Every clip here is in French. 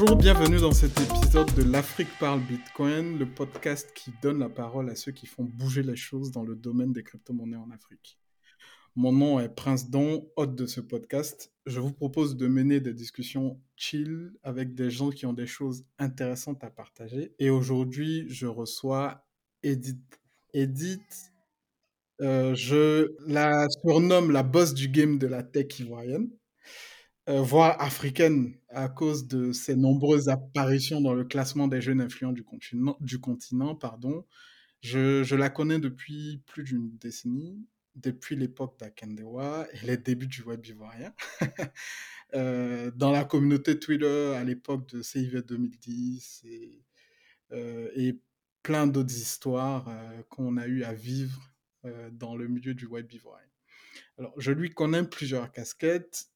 Bonjour, bienvenue dans cet épisode de l'Afrique parle Bitcoin, le podcast qui donne la parole à ceux qui font bouger les choses dans le domaine des crypto-monnaies en Afrique. Mon nom est Prince Don, hôte de ce podcast. Je vous propose de mener des discussions chill avec des gens qui ont des choses intéressantes à partager. Et aujourd'hui, je reçois Edith. Edith, euh, je la surnomme la boss du game de la tech ivoirienne. Euh, voire africaine, à cause de ses nombreuses apparitions dans le classement des jeunes influents du continent. Du continent pardon. Je, je la connais depuis plus d'une décennie, depuis l'époque d'Akendewa et les débuts du web ivoirien. euh, dans la communauté Twitter à l'époque de CIV 2010 et, euh, et plein d'autres histoires qu'on a eu à vivre dans le milieu du web ivoirien. Alors, je lui connais plusieurs casquettes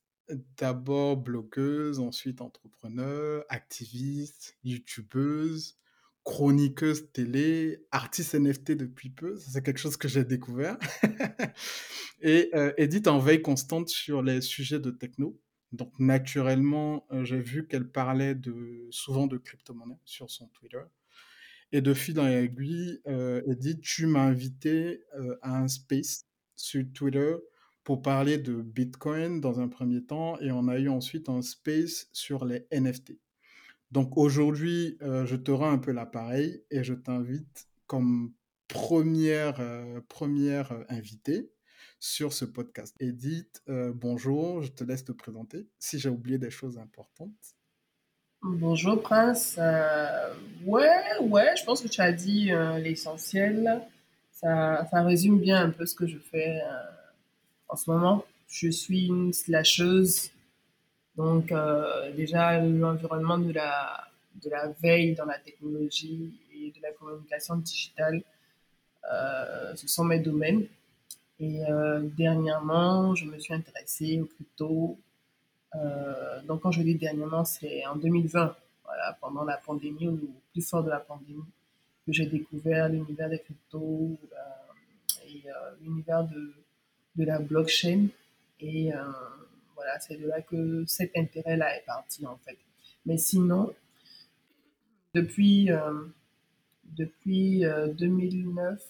d'abord blogueuse, ensuite entrepreneur, activiste, youtubeuse, chroniqueuse télé, artiste NFT depuis peu, c'est quelque chose que j'ai découvert. et euh, Edith en veille constante sur les sujets de techno. Donc naturellement, euh, j'ai vu qu'elle parlait de, souvent de crypto-monnaie sur son Twitter. Et de fil en aiguille, euh, Edith, tu m'as invité euh, à un space sur Twitter pour parler de Bitcoin dans un premier temps et on a eu ensuite un space sur les NFT. Donc aujourd'hui, euh, je te rends un peu l'appareil et je t'invite comme première, euh, première euh, invitée sur ce podcast. Edith, euh, bonjour, je te laisse te présenter si j'ai oublié des choses importantes. Bonjour Prince. Ouais, ouais, je pense que tu as dit l'essentiel. Ça, ça résume bien un peu ce que je fais en ce moment. Je suis une slasheuse. Donc euh, déjà, l'environnement de la, de la veille dans la technologie et de la communication digitale, euh, ce sont mes domaines. Et euh, dernièrement, je me suis intéressée aux cryptos, euh, donc, quand je dis dernièrement, c'est en 2020, voilà, pendant la pandémie, ou plus fort de la pandémie, que j'ai découvert l'univers des cryptos et l'univers de, de la blockchain. Et euh, voilà, c'est de là que cet intérêt-là est parti, en fait. Mais sinon, depuis, euh, depuis euh, 2009,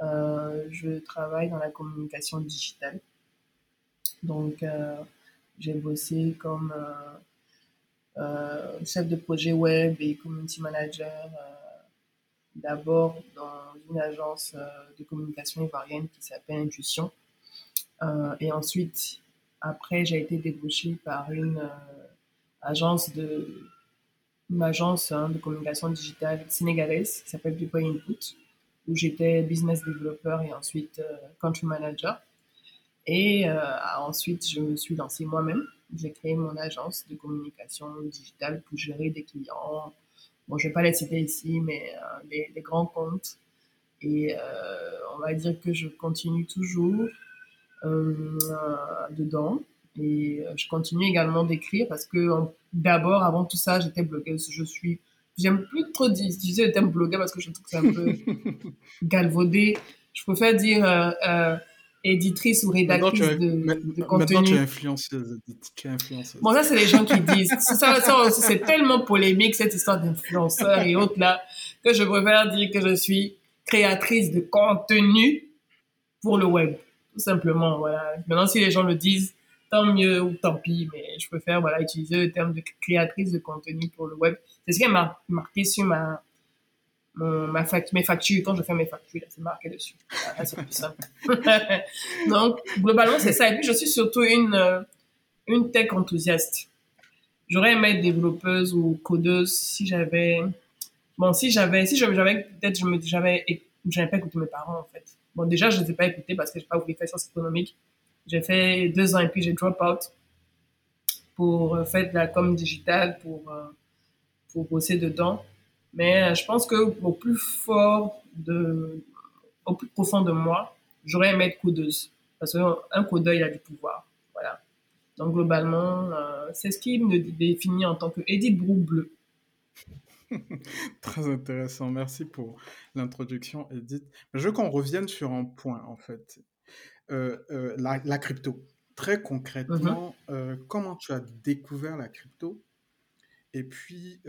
euh, je travaille dans la communication digitale. Donc, j'ai bossé comme chef de projet web et community manager, d'abord dans une agence de communication ivoirienne qui s'appelle Intuition. Euh, et ensuite, après, j'ai été débauchée par une euh, agence de une agence hein, de communication digitale sénégalaise qui s'appelle People Input, où j'étais business developer et ensuite euh, country manager. Et ensuite, je me suis lancée moi-même. J'ai créé mon agence de communication digitale pour gérer des clients. Bon, je vais pas les citer ici, mais euh, les, grands comptes. Et on va dire que je continue toujours dedans. Et euh, je continue également d'écrire parce que d'abord, avant tout ça, j'étais blogueuse. Je suis, j'aime plus trop utiliser le terme blogueur parce que je trouve que c'est un peu galvaudé. Je préfère dire euh, euh, éditrice ou Maintenant, tu rédactrice de, de maintenant, tu es contenu. influenceuse, Edith, tu es influenceuse. Bon, ça, c'est les gens qui disent. Ça, ça, c'est tellement polémique, cette histoire d'influenceurs et autres là, que je préfère dire que je suis créatrice de contenu pour le web. Tout simplement, voilà. Maintenant, si les gens le disent, tant mieux ou tant pis, mais je préfère, voilà, utiliser le terme de créatrice de contenu pour le web. C'est ce qui mar- marqué sur ma, mon, ma fac- mes factures. Quand je fais mes factures, c'est marqué dessus. C'est plus simple. Donc, globalement, c'est ça. Et puis, je suis surtout une, euh, une tech enthousiaste. J'aurais aimé être développeuse ou codeuse si j'avais, bon, si j'avais, si j'avais, peut-être, je me, j'avais, j'avais pas écouté mes parents, en fait. Bon, déjà, je ne les ai pas écoutés parce que j'ai pas voulu faire sciences économiques. J'ai fait deux ans et puis j'ai drop out pour euh, faire de la com digitale, pour, euh, pour bosser dedans. Mais euh, je pense que au plus fort de, au plus profond de moi, j'aurais aimé être codeuse. Parce qu'un codeur, il a du pouvoir. Voilà. Donc, globalement, c'est ce qui me définit en tant que Edith Brou Bleu. Très intéressant. Merci pour l'introduction, Edith. Je veux qu'on revienne sur un point, en fait. Euh, euh, la, la crypto. Très concrètement, euh, comment tu as découvert la crypto? Et puis,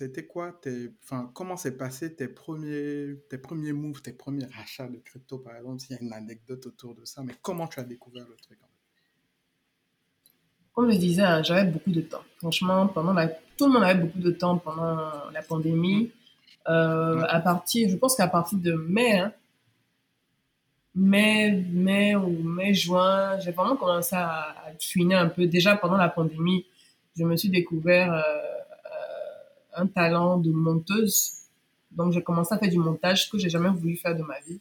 été quoi tes, enfin, comment s'est passé tes premiers, tes premiers moves, tes premiers achats de crypto, par exemple, s'il y a une anecdote autour de ça, mais comment tu as découvert le truc Comme je disais, hein, j'avais beaucoup de temps. Franchement, pendant la... tout le monde avait beaucoup de temps pendant la pandémie. Euh, à partir, je pense qu'à partir de mai, hein, mai, mai ou mai, juin, j'ai vraiment commencé à, à un peu. Déjà pendant la pandémie, je me suis découvert euh, un talent de monteuse. Donc, j'ai commencé à faire du montage que j'ai jamais voulu faire de ma vie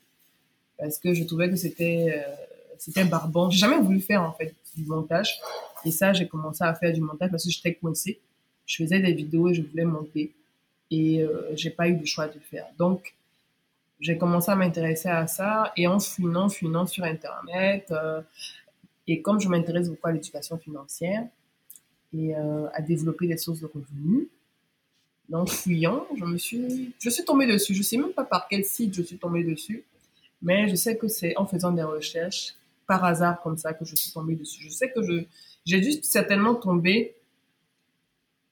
parce que je trouvais que c'était euh, c'était barbant. J'ai jamais voulu faire en fait du montage et ça, j'ai commencé à faire du montage parce que j'étais coincée. Je faisais des vidéos et je voulais monter et euh, j'ai pas eu le choix de faire. Donc, j'ai commencé à m'intéresser à ça et en fouinant, fouinant sur Internet. Euh, et comme je m'intéresse beaucoup à l'éducation financière et euh, à développer des sources de revenus, donc fuyant, je me suis, je suis tombée dessus. Je sais même pas par quel site je suis tombée dessus, mais je sais que c'est en faisant des recherches par hasard comme ça que je suis tombée dessus. Je sais que je, j'ai dû certainement tomber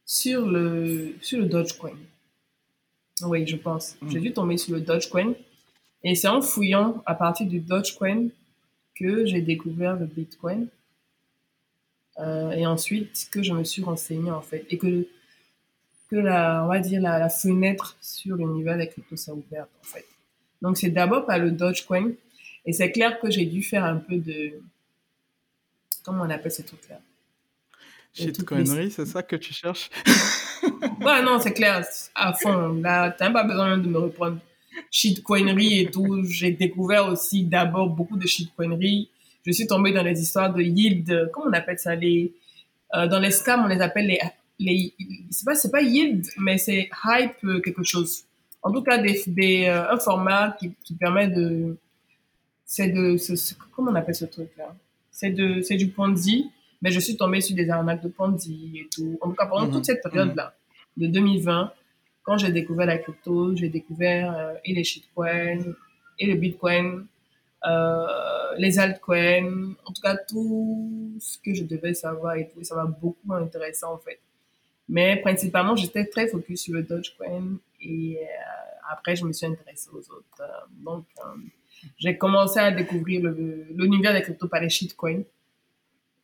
sur le, sur le Dogecoin. Oui, je pense. Hmm. J'ai dû tomber sur le Dogecoin. Et c'est en fouillant à partir du Dogecoin que j'ai découvert le Bitcoin. Euh, et ensuite que je me suis renseignée en fait. Et que que la, on va dire la, fenêtre sur l'univers des cryptos s'est ouverte en fait. Donc c'est d'abord par le Dogecoin et c'est clair que j'ai dû faire un peu de comment on appelle ces trucs-là. Shitcoinerie, c'est ça que tu cherches? Ouais, non, c'est clair, à fond. Là, t'as pas besoin de me reprendre. Shitcoinerie et tout. J'ai découvert aussi d'abord beaucoup de shitcoinerie. Je suis tombée dans les histoires de yield, comment on appelle ça les, euh, Dans les scams, on les appelle les les, c'est pas, c'est pas yield, mais c'est hype quelque chose. En tout cas, des, des, euh, un format qui, qui permet de, c'est de, comment on appelle ce truc-là? C'est de, c'est du Ponzi, mais je suis tombée sur des arnaques de Ponzi et tout. En tout cas, pendant toute mhm. cette période-là, de 2020, quand j'ai découvert la crypto, j'ai découvert euh, et les shitcoins, et le bitcoin, euh, les altcoins, en tout cas tout ce que je devais savoir et tout. Ça m'a beaucoup intéressé en fait. Mais principalement, j'étais très focus sur le Dogecoin et euh, après, je me suis intéressée aux autres. Euh, donc, j'ai commencé à découvrir l'univers des cryptos par les shitcoins.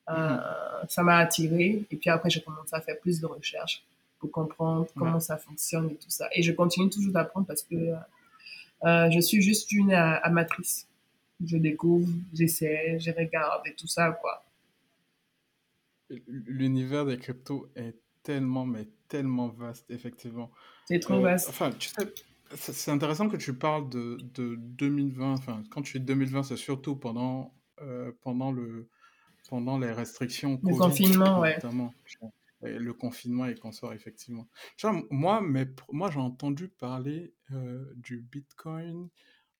Mm-hmm. Ça m'a attiré et puis après, j'ai commencé à faire plus de recherches pour comprendre comment ça fonctionne et tout ça. Et je continue toujours d'apprendre parce que je suis juste une amatrice. Je découvre, j'essaie, je regarde et tout ça, quoi. L'univers des cryptos est tellement, mais tellement vaste, effectivement. C'est trop euh, vaste. Enfin, tu sais, c'est intéressant que tu parles de, de 2020. Enfin, quand tu dis 2020, c'est surtout pendant, euh, pendant, le, pendant les restrictions. Le confinement, ouais. le confinement et sort effectivement. moi, mais, moi j'ai entendu parler euh, du Bitcoin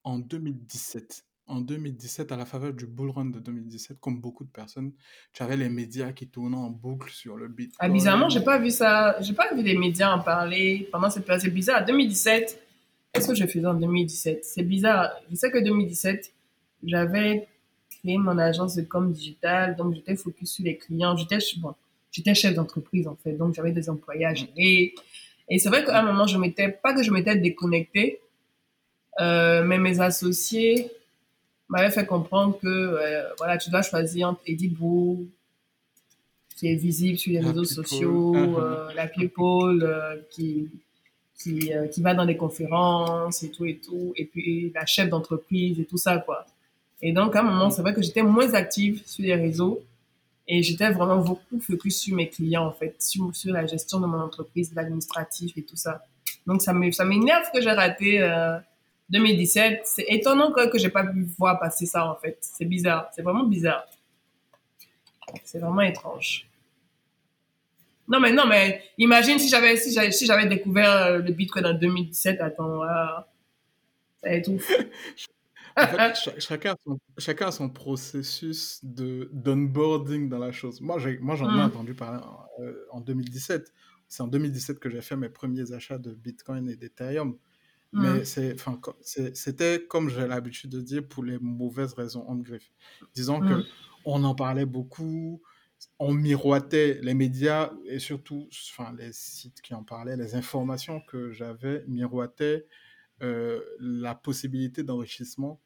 en 2017 en 2017, à la faveur du bull run de 2017, comme beaucoup de personnes, tu avais les médias qui tournaient en boucle sur le Bitcoin. Ah, bizarrement, j'ai pas vu ça. J'ai pas vu les médias en parler pendant cette période. C'est bizarre. 2017, qu'est-ce que je faisais en 2017 C'est bizarre. Je sais que 2017, j'avais créé mon agence de com digital, donc j'étais focus sur les clients. J'étais bon, j'étais chef d'entreprise en fait, donc j'avais des employés à gérer. Et c'est vrai qu'à un moment, je m'étais pas que je m'étais déconnectée, euh, mais mes associés m'avait fait comprendre que euh, voilà, tu dois choisir entre Edibo, qui est visible sur les réseaux sociaux, uh-huh. euh, la people euh, qui, qui, va dans les conférences et tout et tout, et puis la chef d'entreprise et tout ça, quoi. Et donc, à un moment, c'est vrai que j'étais moins active sur les réseaux et j'étais vraiment beaucoup focus sur mes clients, en fait, sur, la gestion de mon entreprise, l'administratif et tout ça. Donc, ça m'énerve que j'ai raté 2017. C'est étonnant que, que j'ai pas pu voir passer ça, en fait. C'est bizarre. C'est vraiment bizarre. C'est vraiment étrange. Non, mais non, mais imagine si j'avais, si j'avais, si j'avais découvert euh, le Bitcoin en 2017. Attends, ça étouffe. en fait, chacun, a son, chacun a son processus de, d'onboarding dans la chose. Moi, j'ai, moi j'en ai mm. entendu parler en, en 2017. C'est en 2017 que j'ai fait mes premiers achats de Bitcoin et d'Ethereum. Mais mmh. c'était, comme j'ai l'habitude de dire, pour les mauvaises raisons, en griffe. Disons que mmh. on en parlait beaucoup, on miroitait les médias et surtout enfin, les sites qui en parlaient, les informations que j'avais miroitaient euh, la possibilité d'enrichissement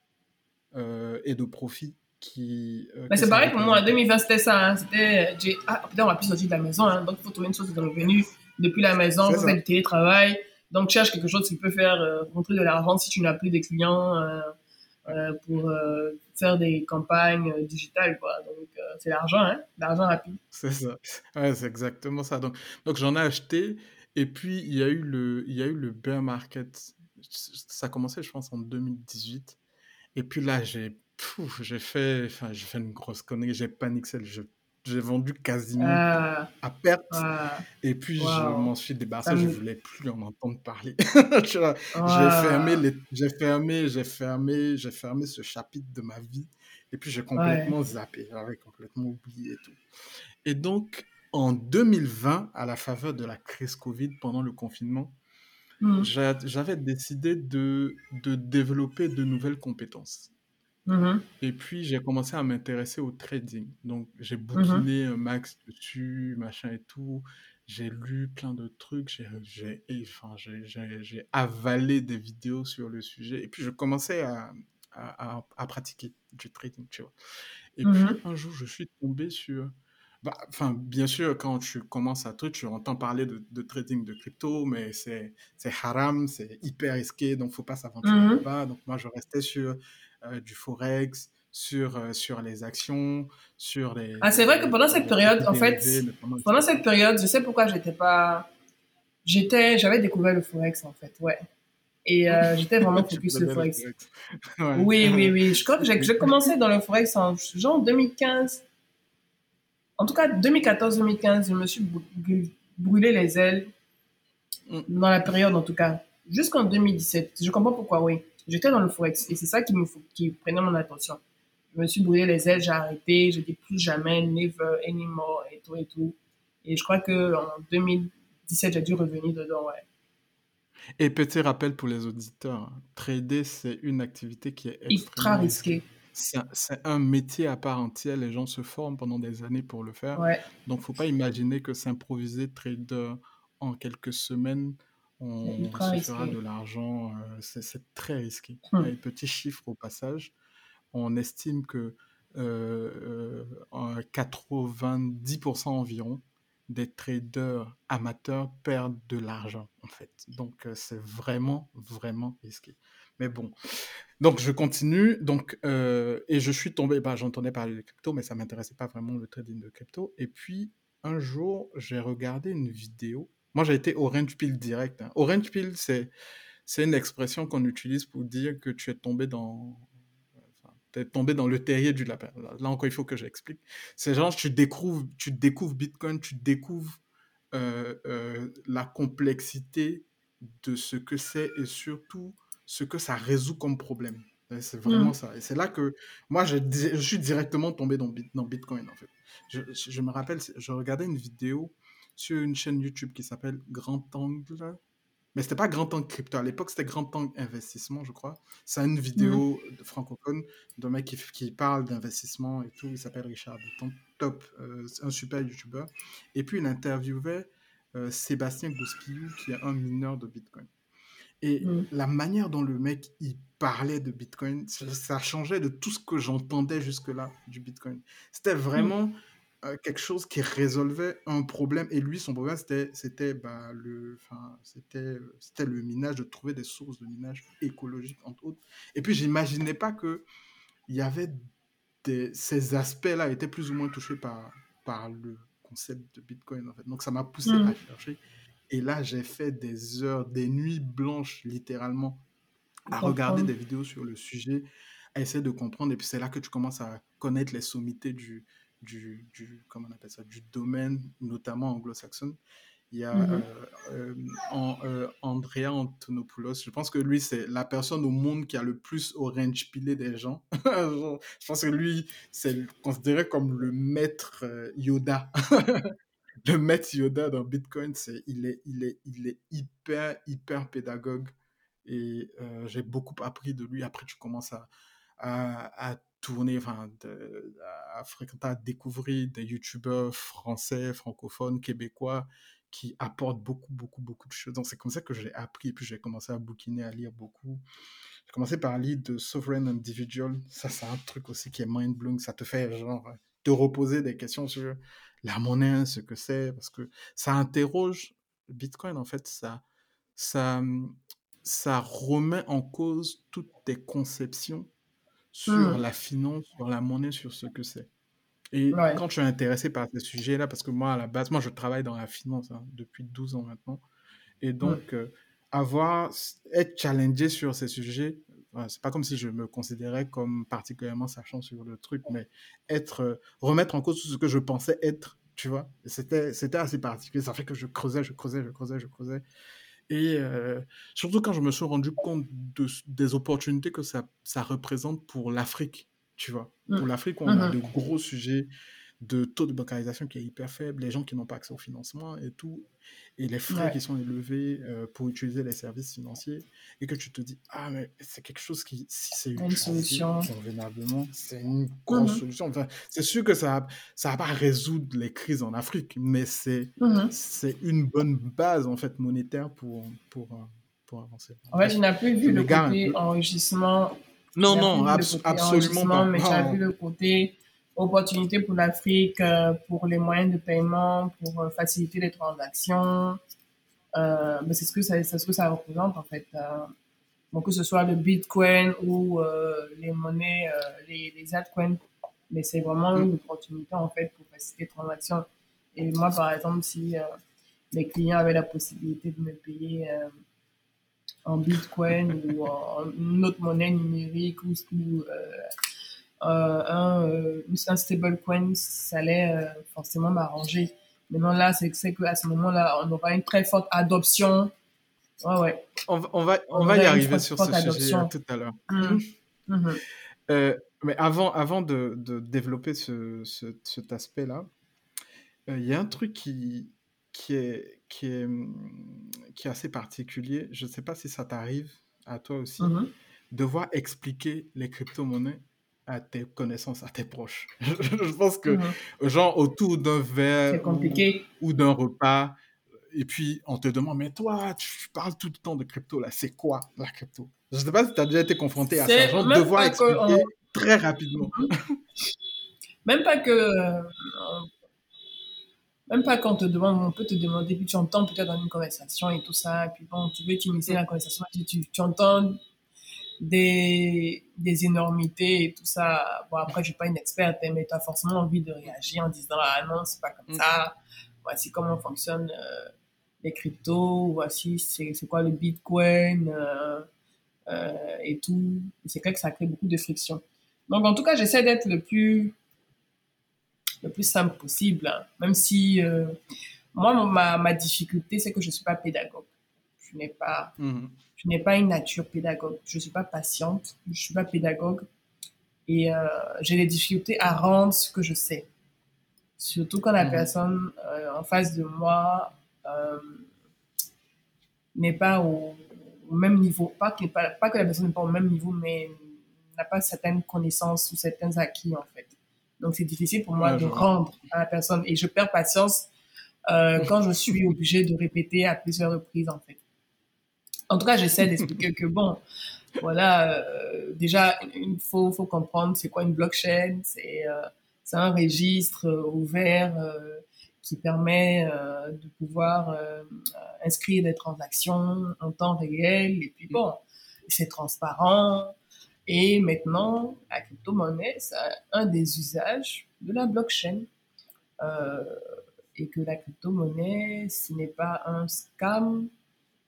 euh, et de profit qui. Euh, Mais c'est pareil pour moi, en 2020, c'était ça. Hein, c'était, ah, peut-être on va plus sortir de la maison, hein, donc il faut trouver une source de revenus depuis la maison, faire du télétravail. Donc, cherche quelque chose qui peut faire rentrer de l'argent si tu n'as plus de clients pour faire des campagnes digitales, quoi. Donc, c'est l'argent, hein, l'argent rapide. C'est ça. Ouais, c'est exactement ça. Donc, donc j'en ai acheté. Et puis, il y a eu le, il y a eu le bear market ça a commencé, je pense, en 2018. Et puis là, j'ai j'ai fait, j'ai une grosse connerie. J'ai paniqué. J'ai vendu quasiment ah. à perte. Ah. Et puis, je m'en suis débarrassé. Je voulais plus en entendre parler. j'ai fermé, les... j'ai fermé, j'ai fermé, j'ai fermé ce chapitre de ma vie. Et puis, j'ai complètement zappé. J'avais complètement oublié et tout. Et donc, en 2020, à la faveur de la crise Covid pendant le confinement, Mmh. J'avais décidé de, de développer de nouvelles compétences. Mmh Et puis, j'ai commencé à m'intéresser au trading. Donc, j'ai mmh bouquiné un max dessus, machin et tout. J'ai lu plein de trucs. J'ai enfin, avalé des vidéos sur le sujet. Et puis, je commençais à, à, à pratiquer du trading, tu vois. Et puis, un jour, je suis tombé sur bah, enfin, bien sûr, quand tu commences à truc, tu entends parler de, trading de crypto, mais c'est haram, c'est hyper risqué, donc faut pas s'aventurer mmh là-bas. Donc moi, je restais sur euh, du forex, sur, euh, sur les actions, sur les. Ah, c'est vrai que pendant cette période, en fait, pendant cette période, je sais pourquoi j'étais pas. J'étais, j'avais découvert le forex en fait, ouais. Et euh, j'étais vraiment focus sur le forex. Oui, oui, oui. Je crois que j'ai commencé dans le forex en genre 2015 en tout cas, 2014-2015, je me suis brûlé les ailes mm. dans la période, en tout cas, jusqu'en 2017. Je comprends pourquoi, oui. J'étais dans le forex et c'est ça qui me qui prenait mon attention. Je me suis brûlé les ailes, j'ai arrêté, je dis plus jamais, never anymore et tout et tout. Et je crois que en 2017, j'ai dû revenir dedans, ouais. Et petit rappel pour les auditeurs, trader, c'est une activité qui est extrêmement risquée. C'est un, métier à part entière. Les gens se forment pendant des années pour le faire. Donc, Donc, faut pas imaginer que s'improviser trader en quelques semaines, on se fera de l'argent. Euh, c'est très risqué. Hum. petit chiffre au passage. On estime que 90% euh, euh, environ des traders amateurs perdent de l'argent, en fait. Donc, c'est vraiment, vraiment risqué. Mais bon. Donc, je continue. Donc, euh, et je suis tombé, bah, j'entendais parler de crypto, mais ça ne m'intéressait pas vraiment le trading de crypto. Et puis, un jour, j'ai regardé une vidéo. Moi, j'ai été orange pill direct. Hein. Orange pill, c'est, une expression qu'on utilise pour dire que tu es tombé dans, tombé dans le terrier du lapin. Là encore, il faut que j'explique. C'est genre, tu découvres, tu découvres Bitcoin, tu découvres euh, euh, la complexité de ce que c'est et surtout ce que ça résout comme problème. C'est vraiment mmh. ça. Et c'est là que moi, je, je, suis directement tombé dans, dans Bitcoin, en fait. Je, je, me rappelle, je regardais une vidéo sur une chaîne YouTube qui s'appelle Grand Angle. Mais c'était pas Grand Angle Crypto. À l'époque, c'était Grand Angle Investissement, je crois. C'est une vidéo mmh. de francophone d'un mec qui, qui parle d'investissement et tout. Il s'appelle Richard Top, euh, un super YouTuber. Et puis, il interviewait euh, Sébastien Gouspillou, qui est un mineur de Bitcoin. Et mmh. la manière dont le mec, il parlait de Bitcoin, ça, changeait de tout ce que j'entendais jusque-là du Bitcoin. C'était vraiment mmh. euh, quelque chose qui résolvait un problème. Et lui, son problème, c'était, c'était, bah, le, c'était, c'était le minage, de trouver des sources de minage écologiques, entre autres. Et puis, j'imaginais pas que il y avait des, ces aspects-là étaient plus ou moins touchés par, par le concept de Bitcoin, en fait. Donc, ça m'a poussé à mmh. chercher. Et là, j'ai fait des heures, des nuits blanches, littéralement, à regarder des vidéos sur le sujet, à essayer de comprendre. Et puis, c'est là que tu commences à connaître les sommités du, du, du comment on appelle ça, du domaine, notamment anglo-saxon. Il y a mmh euh, euh, euh, Andrea Antonopoulos. Je pense que lui, c'est la personne au monde qui a le plus orange pilé des gens. je pense que lui, c'est considéré comme le maître Yoda le maître Yoda dans Bitcoin, c'est il est, il, est, il est hyper, hyper pédagogue. Et euh, j'ai beaucoup appris de lui. Après, tu commences à, à, tourner, enfin, à fréquenter, à découvrir des youtubeurs français, francophones, québécois qui apportent beaucoup, beaucoup, beaucoup de choses. Donc, c'est comme ça que j'ai appris. Et puis, j'ai commencé à bouquiner, à lire beaucoup. J'ai commencé par lire de Sovereign Individual. Ça, c'est un truc aussi qui est mind-blowing. Ça te fait, genre, te reposer des questions sur la monnaie, ce que c'est, parce que ça interroge Bitcoin, en fait, ça, ça, ça remet en cause toutes tes conceptions sur Hmm. la finance, sur la monnaie, sur ce que c'est. Et Ouais. quand tu es intéressé par ces sujets-là, parce que moi, à la base, moi, je travaille dans la finance hein, depuis 12 ans maintenant, et Hmm. donc, euh, avoir, être challengé sur ces sujets, voilà, c'est pas comme si je me considérais comme particulièrement sachant sur le truc, mais être, euh, remettre en cause tout ce que je pensais être, tu vois, c'était, c'était assez particulier. Ça fait que je creusais, je creusais, je creusais, je creusais. Et euh, surtout quand je me suis rendu compte de, des opportunités que ça, ça représente pour l'Afrique, tu vois? Hmm. Pour l'Afrique, on a Mhm. de gros sujets de taux de bancarisation qui est hyper faible, les gens qui n'ont pas accès au financement et tout, et les frais Ouais. qui sont élevés euh, pour utiliser les services financiers, et que tu te dis, ah, mais c'est quelque chose qui, si c'est Une solution. c'est une grosse Mhm. solution. Enfin, c'est sûr que ça ça va pas résoudre les crises en Afrique, mais c'est c'est une bonne base en fait monétaire pour pour euh, pour avancer. En fait, je n'ai plus vu le côté peu. enregistrement. Non, non, absolument pas. mais tu as Non. vu le côté opportunité pour l'Afrique, euh, pour les moyens de paiement, pour euh, faciliter les transactions. Euh, mais c'est ce que ça, c'est ce que ça représente en fait. Bon, que ce soit le Bitcoin ou euh, les monnaies, euh, les, les altcoins, mais c'est vraiment Mm. une opportunité en fait pour faciliter les transactions. Et moi, par exemple, si mes clients avaient la possibilité de me payer en Bitcoin ou en une autre monnaie numérique ou, ou, un, euh, un stablecoin, ça allait euh, forcément m'arranger. Maintenant, là, c'est c'est qu'à ce moment-là, on aura une très forte adoption. Ouais, ouais. On, va- on va on On va y arriver sur ce sujet adoption. euh, tout à l'heure. Mhm. Mhm. Euh, mais avant avant de, de développer ce, ce- cet aspect-là, euh, il y a un truc qui qui est qui est hum, qui est assez particulier. Je ne sais pas si ça t'arrive à toi aussi. Mhm. devoir expliquer les crypto-monnaies à tes connaissances, à tes proches. Je pense que, Mhm. genre, autour d'un verre ou, compliqué. ou d'un repas, et puis on te demande, mais toi, tu parles tout le temps de crypto, là, c'est quoi la crypto? Je ne sais pas si tu as déjà été confronté à ça, genre, devoir expliquer on- très rapidement. Même pas que. euh, même pas quand on te demande, on peut te demander, puis tu entends peut-être dans une conversation et tout ça, et puis bon, tu veux initier la conversation, tu, tu, tu entends des, des énormités et tout ça. Bon, après, je suis pas une experte, hein, mais tu as forcément envie de réagir en disant, ah non, c'est pas comme Mm. ça. Voici comment fonctionnent euh, les cryptos, voici c'est quoi le bitcoin euh, euh, et tout. C'est clair que ça crée beaucoup de friction. Donc, en tout cas, j'essaie d'être le plus le plus simple possible, hein. même si moi, ma, ma difficulté, c'est que je ne suis pas pédagogue. Je n'ai pas, Mhm. je n'ai pas une nature pédagogue. Je ne suis pas patiente, je ne suis pas pédagogue. Et euh, j'ai des difficultés à rendre ce que je sais. Surtout quand la Mhm. personne euh, en face de moi euh, n'est pas au, au même niveau. Pas que, pas, pas que la personne n'est pas au même niveau, mais n'a pas certaines connaissances ou certains acquis, en fait. Donc, c'est difficile pour moi Ouais, de rendre à la personne. Et je perds patience euh, quand je suis obligée de répéter à plusieurs reprises, en fait. En tout cas, j'essaie d'expliquer que, bon, voilà, euh, déjà, il faut, faut comprendre c'est quoi une blockchain. C'est euh, un registre euh, ouvert euh, qui permet de pouvoir inscrire des transactions en temps réel. Et puis, bon, c'est transparent. Et maintenant, la crypto-monnaie, c'est un des usages de la blockchain. Et que la crypto-monnaie, ce n'est pas un scam,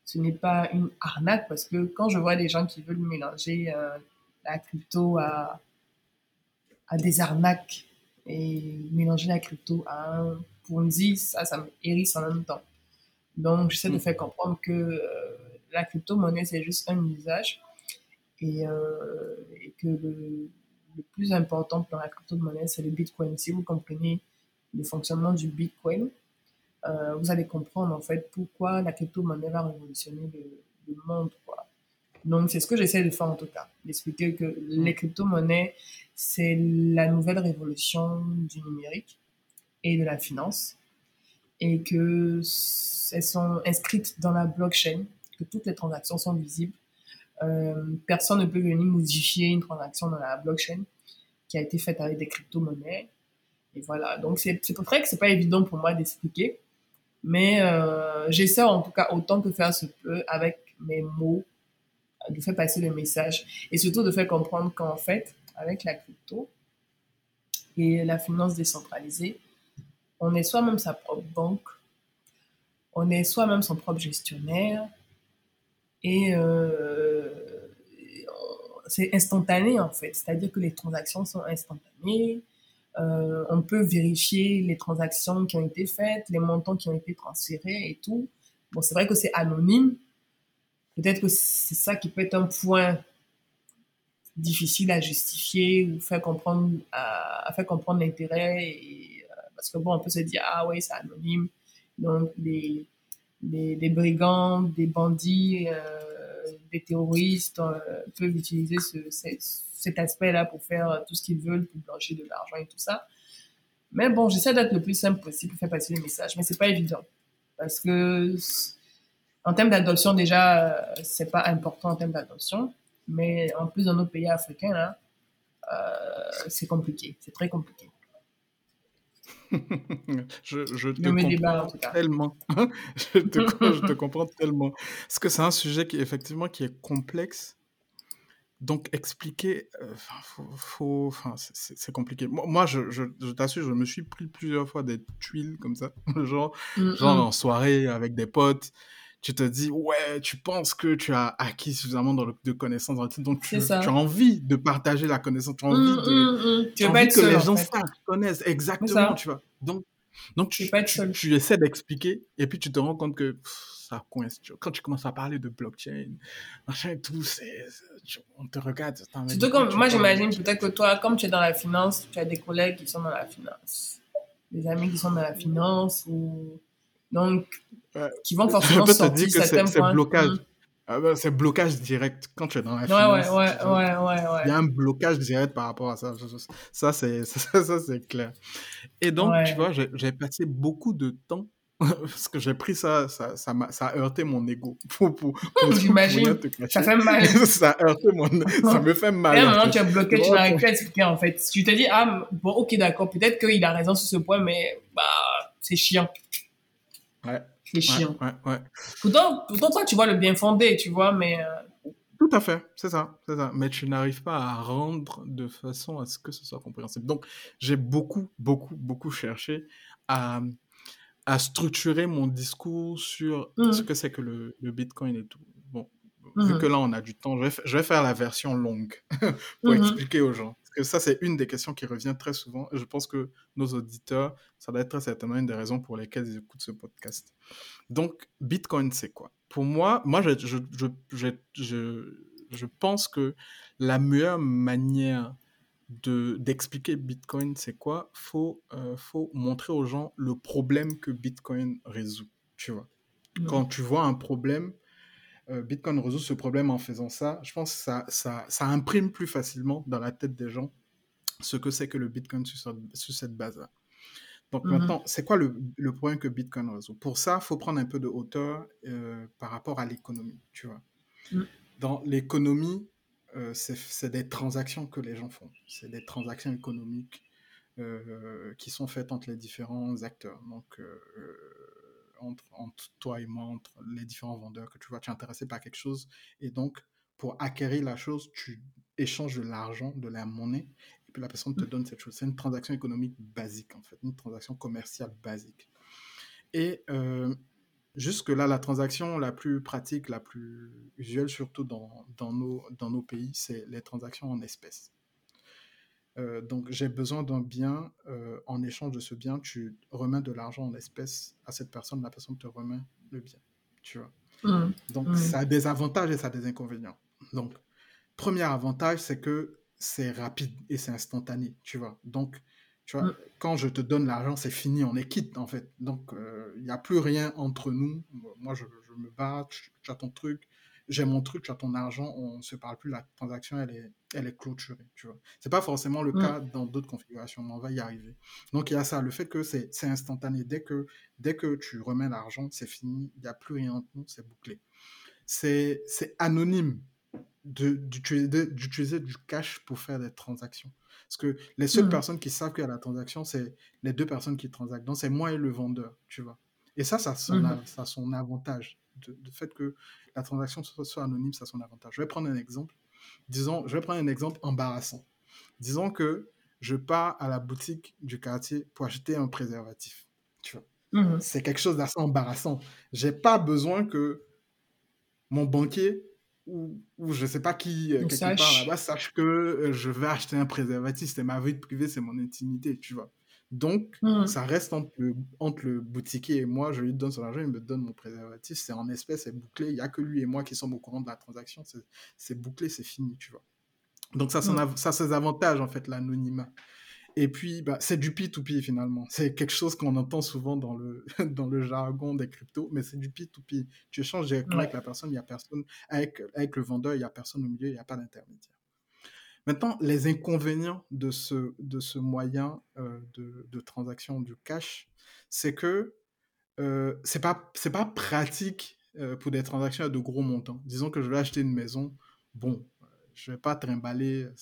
ce n'est pas une arnaque, parce que quand je vois des gens qui veulent mélanger euh, la crypto à, à des arnaques et mélanger la crypto à un Ponzi, ça, ça me hérisse en même temps. Donc, j'essaie de Mm. faire comprendre que euh, la crypto-monnaie, c'est juste un usage et, euh, et que le, le plus important pour la crypto-monnaie, c'est le Bitcoin. Si vous comprenez le fonctionnement du Bitcoin, euh, vous allez comprendre en fait pourquoi la crypto-monnaie va révolutionner le, le monde. Quoi. Donc, c'est ce que j'essaie de faire en tout cas, d'expliquer que les crypto-monnaies, c'est la nouvelle révolution du numérique et de la finance et que elles sont inscrites dans la blockchain, que toutes les transactions sont visibles. Euh, personne ne peut venir modifier une transaction dans la blockchain qui a été faite avec des crypto-monnaies. Et voilà, donc c'est vrai que c'est pas évident pour moi d'expliquer, mais euh, j'essaie en tout cas autant que faire se peut avec mes mots de faire passer le message et surtout de faire comprendre qu'en fait, avec la crypto et la finance décentralisée, on est soi-même sa propre banque, on est soi-même son propre gestionnaire et euh, c'est instantané en fait, c'est-à-dire que les transactions sont instantanées. Euh, on peut vérifier les transactions qui ont été faites, les montants qui ont été transférés et tout. Bon, c'est vrai que c'est anonyme. Peut-être que c'est ça qui peut être un point difficile à justifier ou faire comprendre, à, faire comprendre l'intérêt. Euh, parce que bon, on peut se dire, ah oui, c'est anonyme. Donc, des, des, brigands, des bandits, euh, des terroristes euh, peuvent utiliser ce, cet aspect-là pour faire tout ce qu'ils veulent, pour blanchir de l'argent et tout ça. Mais bon, j'essaie d'être le plus simple possible pour faire passer le message, mais c'est pas évident. Parce que, en termes d'adoption, déjà, c'est pas important en termes d'adoption. Mais en plus, dans nos pays africains, là, euh, c'est compliqué. C'est très compliqué. je, je, te comprends tellement. je, te, je, te, comprends tellement. Parce que c'est un sujet qui, effectivement, qui est complexe. Donc, expliquer, euh, faut, enfin, c'est compliqué. Moi, moi je, je, t'assure, je me suis pris plusieurs fois des tuiles comme ça, genre, mm, genre mm. en soirée avec des potes tu te dis, ouais, tu penses que tu as acquis suffisamment de connaissances dans le titre, donc tu, tu, as envie de partager la connaissance, tu as envie, mmh, de, mmh, mmh. Tu as envie que les gens sachent, connaissent, exactement, tu vois. Donc, donc tu, tu, essaies d'expliquer, et puis tu te rends compte que ça coince. Quand tu commences à parler de blockchain, machin et tout, on te regarde. Surtout comme, moi j'imagine peut-être que toi, comme tu es dans la finance, tu as des collègues qui sont dans la finance, des amis qui sont dans la finance, ou donc, qui vont forcément je peux te dire que c'est blocage. Mm. Ah ben, c'est blocage direct quand tu es dans la finance. Ouais, ouais, ouais, ouais, Il y a un blocage direct par rapport à ça. Ça, c'est ça, c'est clair. Et donc, tu vois, j'ai passé beaucoup de temps parce que j'ai pris ça, ça, ça, a, ça a heurté mon ego. Pour, pour, J'imagine. Ça fait mal. ça a heurté mon, ça me fait mal. Et à un moment, tu as bloqué, tu n'arrives plus à expliquer, en fait. Tu te dis, ah, bon, ok, d'accord, peut-être qu'il a raison sur ce point, mais, bah, c'est chiant. Ouais. C'est chiant. Ouais, ouais, Pourtant, pourtant, toi, tu vois le bien fondé, tu vois, mais. Euh, Tout à fait, c'est ça, c'est ça. Mais tu n'arrives pas à rendre de façon à ce que ce soit compréhensible. Donc, j'ai beaucoup, beaucoup, beaucoup cherché à, à structurer mon discours sur mmh. ce que c'est que le, le, Bitcoin et tout. Bon, vu mmh. que là, on a du temps, je vais, je vais faire la version longue pour mmh. expliquer aux gens ça, c'est une des questions qui revient très souvent. Je pense que nos auditeurs, ça doit être très certainement une des raisons pour lesquelles ils écoutent ce podcast. Donc, Bitcoin, c'est quoi? Pour moi, moi, je, je, je, je, je pense que la meilleure manière d'expliquer Bitcoin, c'est quoi? Faut, euh, faut montrer aux gens le problème que Bitcoin résout, tu vois? Quand tu vois un problème, euh, Bitcoin résout ce problème en faisant ça, je pense que ça, ça, ça imprime plus facilement dans la tête des gens ce que c'est que le Bitcoin sur, cette base-là. Donc mhm. maintenant, c'est quoi le, le, problème que Bitcoin résout? Pour ça, il faut prendre un peu de hauteur euh, par rapport à l'économie, tu vois. Mhm. Dans l'économie, euh, c'est des transactions que les gens font. C'est des transactions économiques qui sont faites entre les différents acteurs. Donc, entre, toi et moi, entre les différents vendeurs, que tu vois, tu es intéressé par quelque chose. Et donc, pour acquérir la chose, tu échanges de l'argent, de la monnaie, et puis la personne te mm. donne cette chose. C'est une transaction économique basique, en fait, une transaction commerciale basique. Et euh, jusque-là, la transaction la plus pratique, la plus usuelle, surtout dans, dans, nos, dans nos pays, c'est les transactions en espèces. Euh, donc j'ai besoin d'un bien, euh, en échange de ce bien, tu remets de l'argent en espèces à cette personne, la personne te remet le bien, tu vois. Mmh. Donc mmh. ça a des avantages et ça a des inconvénients. Donc, premier avantage, c'est que c'est rapide et c'est instantané, tu vois. Donc, tu vois, mmh. quand je te donne l'argent, c'est fini, on est quitte, en fait. Donc, il euh, n'y a plus rien entre nous. Moi, je, me bats, tu, as ton truc, j'ai mon truc, tu as ton argent, on ne se parle plus, la transaction, elle est, elle est clôturée, tu vois. C'est pas forcément le Mm. cas dans d'autres configurations, mais on va y arriver. Donc, il y a ça, le fait que c'est instantané. Dès que, dès que tu remets l'argent, c'est fini, il n'y a plus rien entre nous, c'est bouclé. C'est anonyme d'utiliser du cash pour faire des transactions. Parce que les seules Mm. personnes qui savent qu'il y a la transaction, c'est les deux personnes qui transactent. Donc, c'est moi et le vendeur, tu vois. Et ça, ça a son, Mhm. a- ça a son avantage. De, de fait que la transaction soit, soit anonyme, ça a son avantage. Je vais prendre un exemple. Disons, je vais prendre un exemple embarrassant. Disons que je pars à la boutique du quartier pour acheter un préservatif. Tu vois. Mhm. C'est quelque chose d'assez embarrassant. J'ai pas besoin que mon banquier ou, ou je sais pas qui, euh, quelque part sache. là-bas, sache que euh, je vais acheter un préservatif. C'est ma vie privée, c'est mon intimité, tu vois. Donc, Mhm. ça reste entre le, entre le boutiquier et moi. Je lui donne son argent, il me donne mon préservatif. C'est en espèces, c'est bouclé. Il n'y a que lui et moi qui sommes au courant de la transaction. C'est- bouclé, c'est fini, tu vois. Donc, ça, Mm. av- ça a ses avantages, en fait, l'anonymat. Et puis, bah, c'est du P2P finalement. C'est quelque chose qu'on entend souvent dans le, dans le jargon des cryptos, mais c'est du P2P. Tu échanges directement Ouais. avec la personne, il n'y a personne, avec, avec le vendeur, il n'y a personne au milieu, il n'y a pas d'intermédiaire. Maintenant, les inconvénients de ce, ce moyen euh, de, transaction du cash, c'est que euh, pas c'est pas pratique euh, pour des transactions à de gros montants. Disons que je vais acheter une maison, bon, je vais pas trimballer euh,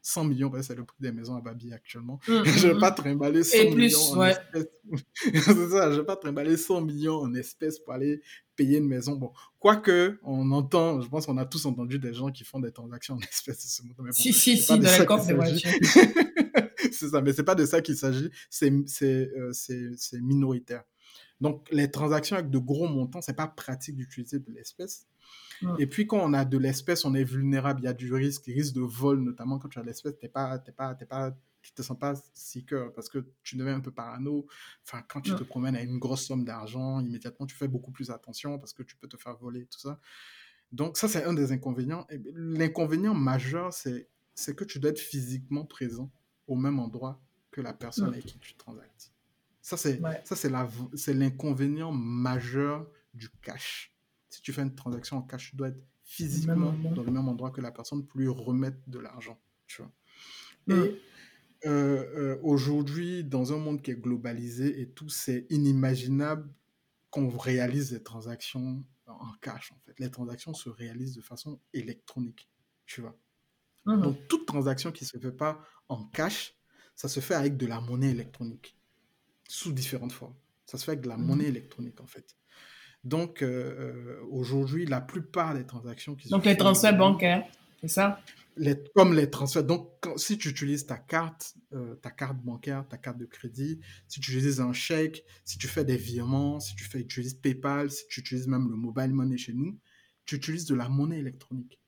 100 millions, parce que c'est le prix des maisons à Babi actuellement. Mhm. Je vais pas trimballer 100 Et plus, millions en espèces. c'est ça, je vais pas trimballer 100 millions en espèces pour aller payer une maison. Bon, quoique on entend, je pense qu'on a tous entendu des gens qui font des transactions en espèces bon, Si, si, si, de dans voitures. c'est ça, mais c'est pas de ça qu'il s'agit. C'est euh, minoritaire. Donc les transactions avec de gros montants, c'est pas pratique d'utiliser de l'espèce. Mm. Et puis quand on a de l'espèce, on est vulnérable. Il y a du risque, risque de vol notamment quand tu as de l'espèce. T'es pas, t'es pas, t'es pas, tu te sens pas secure parce que tu deviens un peu parano. Enfin, quand tu Mm. te promènes à une grosse somme d'argent, immédiatement tu fais beaucoup plus attention parce que tu peux te faire voler tout ça. Donc ça c'est un des inconvénients. Et L'inconvénient majeur c'est c'est que tu dois être physiquement présent au même endroit que la personne Mm. avec qui tu transactes. Ça c'est Ouais. ça c'est la c'est l'inconvénient majeur du cash. Si tu fais une transaction en cash, tu dois être physiquement dans le même endroit que la personne pour lui remettre de l'argent. Tu vois. Et euh, euh, aujourd'hui, dans un monde qui est globalisé et tout, c'est inimaginable qu'on réalise des transactions en cash, en fait. Les transactions se réalisent de façon électronique, tu vois. Mhm. Donc, toute transaction qui ne se fait pas en cash, ça se fait avec de la monnaie électronique, sous différentes formes. Ça se fait avec de la Mhm. monnaie électronique, en fait. Donc, euh, aujourd'hui, la plupart des transactions qui se Donc, les transferts bancaires, c'est ça? les- comme les transferts. Donc, quand- si tu utilises ta carte, euh, ta carte bancaire, ta carte de crédit, si tu utilises un chèque, si tu fais des virements, si tu fais, utilises PayPal, si tu utilises même le mobile money chez nous, tu utilises de la monnaie électronique.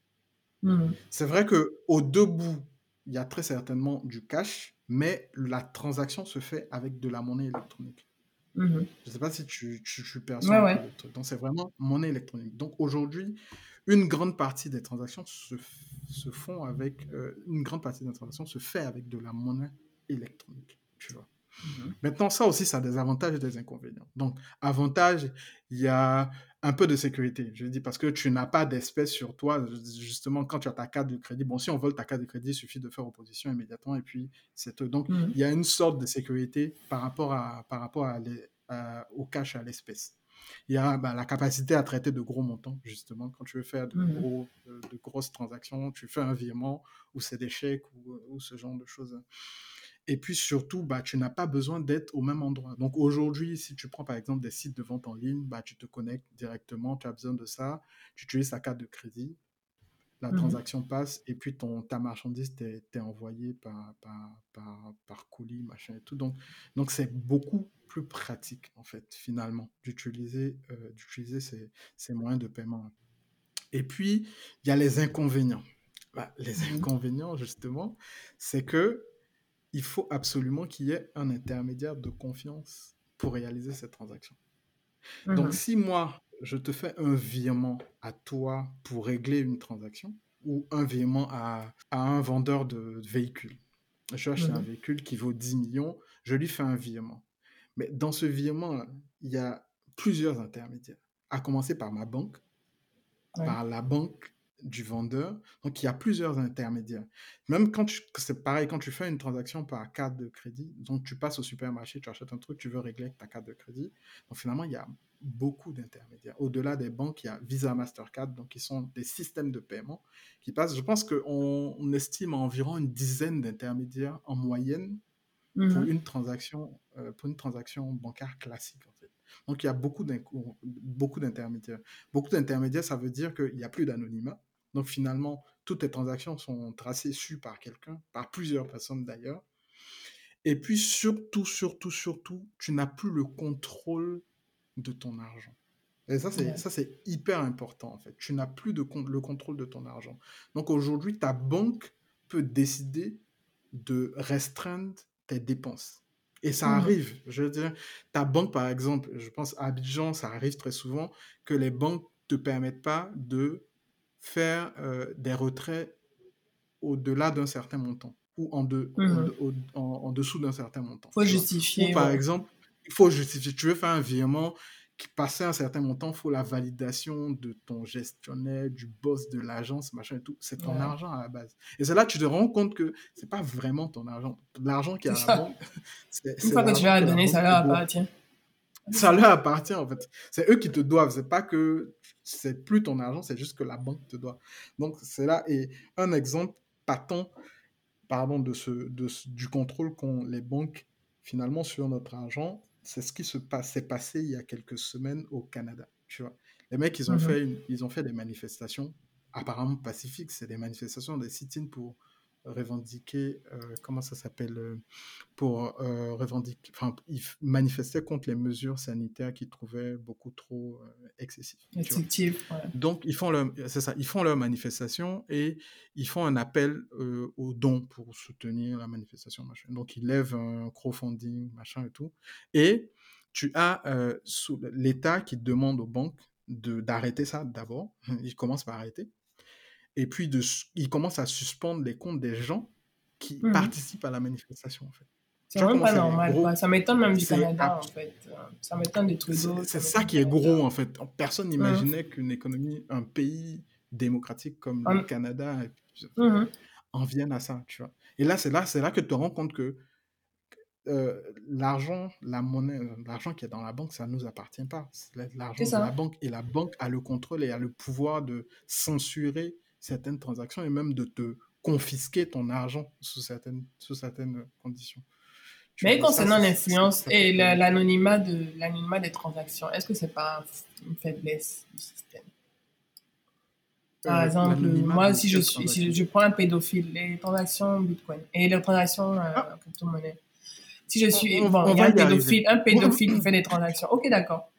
Mhm. C'est vrai que au debout, il y a très certainement du cash, mais la transaction se fait avec de la monnaie électronique. Mhm. Je ne sais pas si tu, tu, tu perçois Ouais, ouais. peu le truc. Donc, c'est vraiment monnaie électronique. Donc, aujourd'hui, une grande partie des transactions se, se font avec... euh, une grande partie des transactions se fait avec de la monnaie électronique, tu vois. Mhm. Maintenant, ça aussi, ça a des avantages et des inconvénients. Donc, avantage, il y a un peu de sécurité. Je dis parce que tu n'as pas d'espèce sur toi. Justement, quand tu as ta carte de crédit, bon, si on vole ta carte de crédit, il suffit de faire opposition immédiatement et puis c'est tout. Donc, Mhm. il y a une sorte de sécurité par rapport, à, par rapport à les- à- au cash à l'espèce. Il y a bah, la capacité à traiter de gros montants, justement. Quand tu veux faire de, Mhm. gros, de, de grosses transactions, tu fais un virement ou c'est des chèques ou, ou ce genre de choses. Et puis surtout, bah, tu n'as pas besoin d'être au même endroit. Donc aujourd'hui, si tu prends par exemple des sites de vente en ligne, bah, tu te connectes directement, tu as besoin de ça, tu utilises ta carte de crédit, la Mhm. transaction passe et puis ton, ta marchandise t'est t'est envoyée par, par, par, par colis, machin et tout. Donc donc c'est beaucoup plus pratique en fait finalement d'utiliser euh, d'utiliser ces, ces moyens de paiement. Et puis il y a les inconvénients. Bah, les Mhm. inconvénients justement, c'est que il faut absolument qu'il y ait un intermédiaire de confiance pour réaliser cette transaction. Donc, Mhm. si moi, je te fais un virement à toi pour régler une transaction, ou un virement à, à un vendeur de véhicules, je acheter un Mhm. véhicule qui vaut 10 millions, je lui fais un virement. Mais dans ce virement, il y a plusieurs intermédiaires, à commencer par ma banque, par la banque du vendeur. Donc, il y a plusieurs intermédiaires. Même quand tu, c'est pareil, quand tu fais une transaction par carte de crédit, donc tu passes au supermarché, tu achètes un truc, tu veux régler avec ta carte de crédit. Donc, finalement, il y a beaucoup d'intermédiaires. Au-delà des banques, il y a Visa, Mastercard, donc qui sont des systèmes de paiement qui passent. Je pense qu'on on estime environ une dizaine d'intermédiaires en moyenne pour Mhm. une transaction, euh, pour une transaction bancaire classique, en fait. Donc, il y a beaucoup beaucoup d'intermédiaires. Beaucoup d'intermédiaires, ça veut dire qu'il n'y a plus d'anonymat. Donc, finalement, toutes les transactions sont tracées, sues par quelqu'un, par plusieurs personnes d'ailleurs. Et puis, surtout, surtout, surtout, tu n'as plus le contrôle de ton argent. Et ça, c'est Ouais. ça, c'est hyper important, en fait. Tu n'as plus de con- le contrôle de ton argent. Donc, aujourd'hui, ta banque peut décider de restreindre tes dépenses. Et ça Mhm. arrive. Je veux dire, ta banque, par exemple, je pense à Abidjan, ça arrive très souvent que les banques te permettent pas de faire euh, des retraits au-delà d'un certain montant ou en, de- Mhm. de- au- en- en dessous d'un certain montant. Faut vois? Ou justifier, par ouais. exemple, il faut justifier, tu veux faire un virement qui passait un certain montant, il faut la validation de ton gestionnaire, du boss de l'agence, machin et tout. C'est ton Ouais. argent à la base. Et c'est là que tu te rends compte que c'est pas vraiment ton argent. L'argent qui est à la banque, Une fois que tu vas la donner, ça te leur doit. Ça leur appartient en fait. C'est eux qui te doivent. C'est pas que c'est plus ton argent, c'est juste que la banque te doit. Donc c'est là et un exemple patent, pardon, de ce, de ce- du contrôle qu'ont les banques finalement sur notre argent, c'est ce qui se passe, s'est passé il y a quelques semaines au Canada. Tu vois, les mecs ils ont Mhm. fait une- ils ont fait des manifestations apparemment pacifiques. C'est des manifestations, des sit-ins pour revendiquer, euh, comment ça s'appelle, euh, pour euh, revendiquer, enfin, ils manifestaient contre les mesures sanitaires qu'ils trouvaient beaucoup trop euh, excessives. ouais. Donc, ils font leur, c'est ça, ils font leur manifestation et ils font un appel aux dons pour soutenir la manifestation, machin. Donc, ils lèvent un crowdfunding, machin et tout. Et tu as l'État qui demande aux banques de, d'arrêter ça d'abord. Ils commencent par arrêter. Et puis, de, ils commencent à suspendre les comptes des gens qui Mhm. participent à la manifestation, en fait. C'est comment pas normal, gros? Ça m'étonne même du Canada, en abs- fait. Euh, Ça m'étonne de Trudeau. c'est Ça ça qui est gros, en fait. Personne Mhm. n'imaginait qu'une économie, un pays démocratique comme le Hum, Canada en vienne à ça, tu vois. Et là, c'est là, là que tu te rends compte que euh, l'argent, la monnaie, euh, l'argent qui est dans la banque, ça ne nous appartient pas. L'argent de la banque. Et la banque a le contrôle et a le pouvoir de censurer certaines transactions et même de te confisquer ton argent sous certaines, sous certaines conditions. Tu Mais concernant l'influence et l'anonymat de l'anonymat des transactions, est-ce que c'est pas une faiblesse du système? Par Euh, exemple, moi, si je suis, si je prends un pédophile, les transactions Bitcoin et les transactions euh, Ah, crypto-monnaie. Si je suis, on- bon, on il y a va un pédophile, un pédophile qui fait des transactions. Ok, d'accord.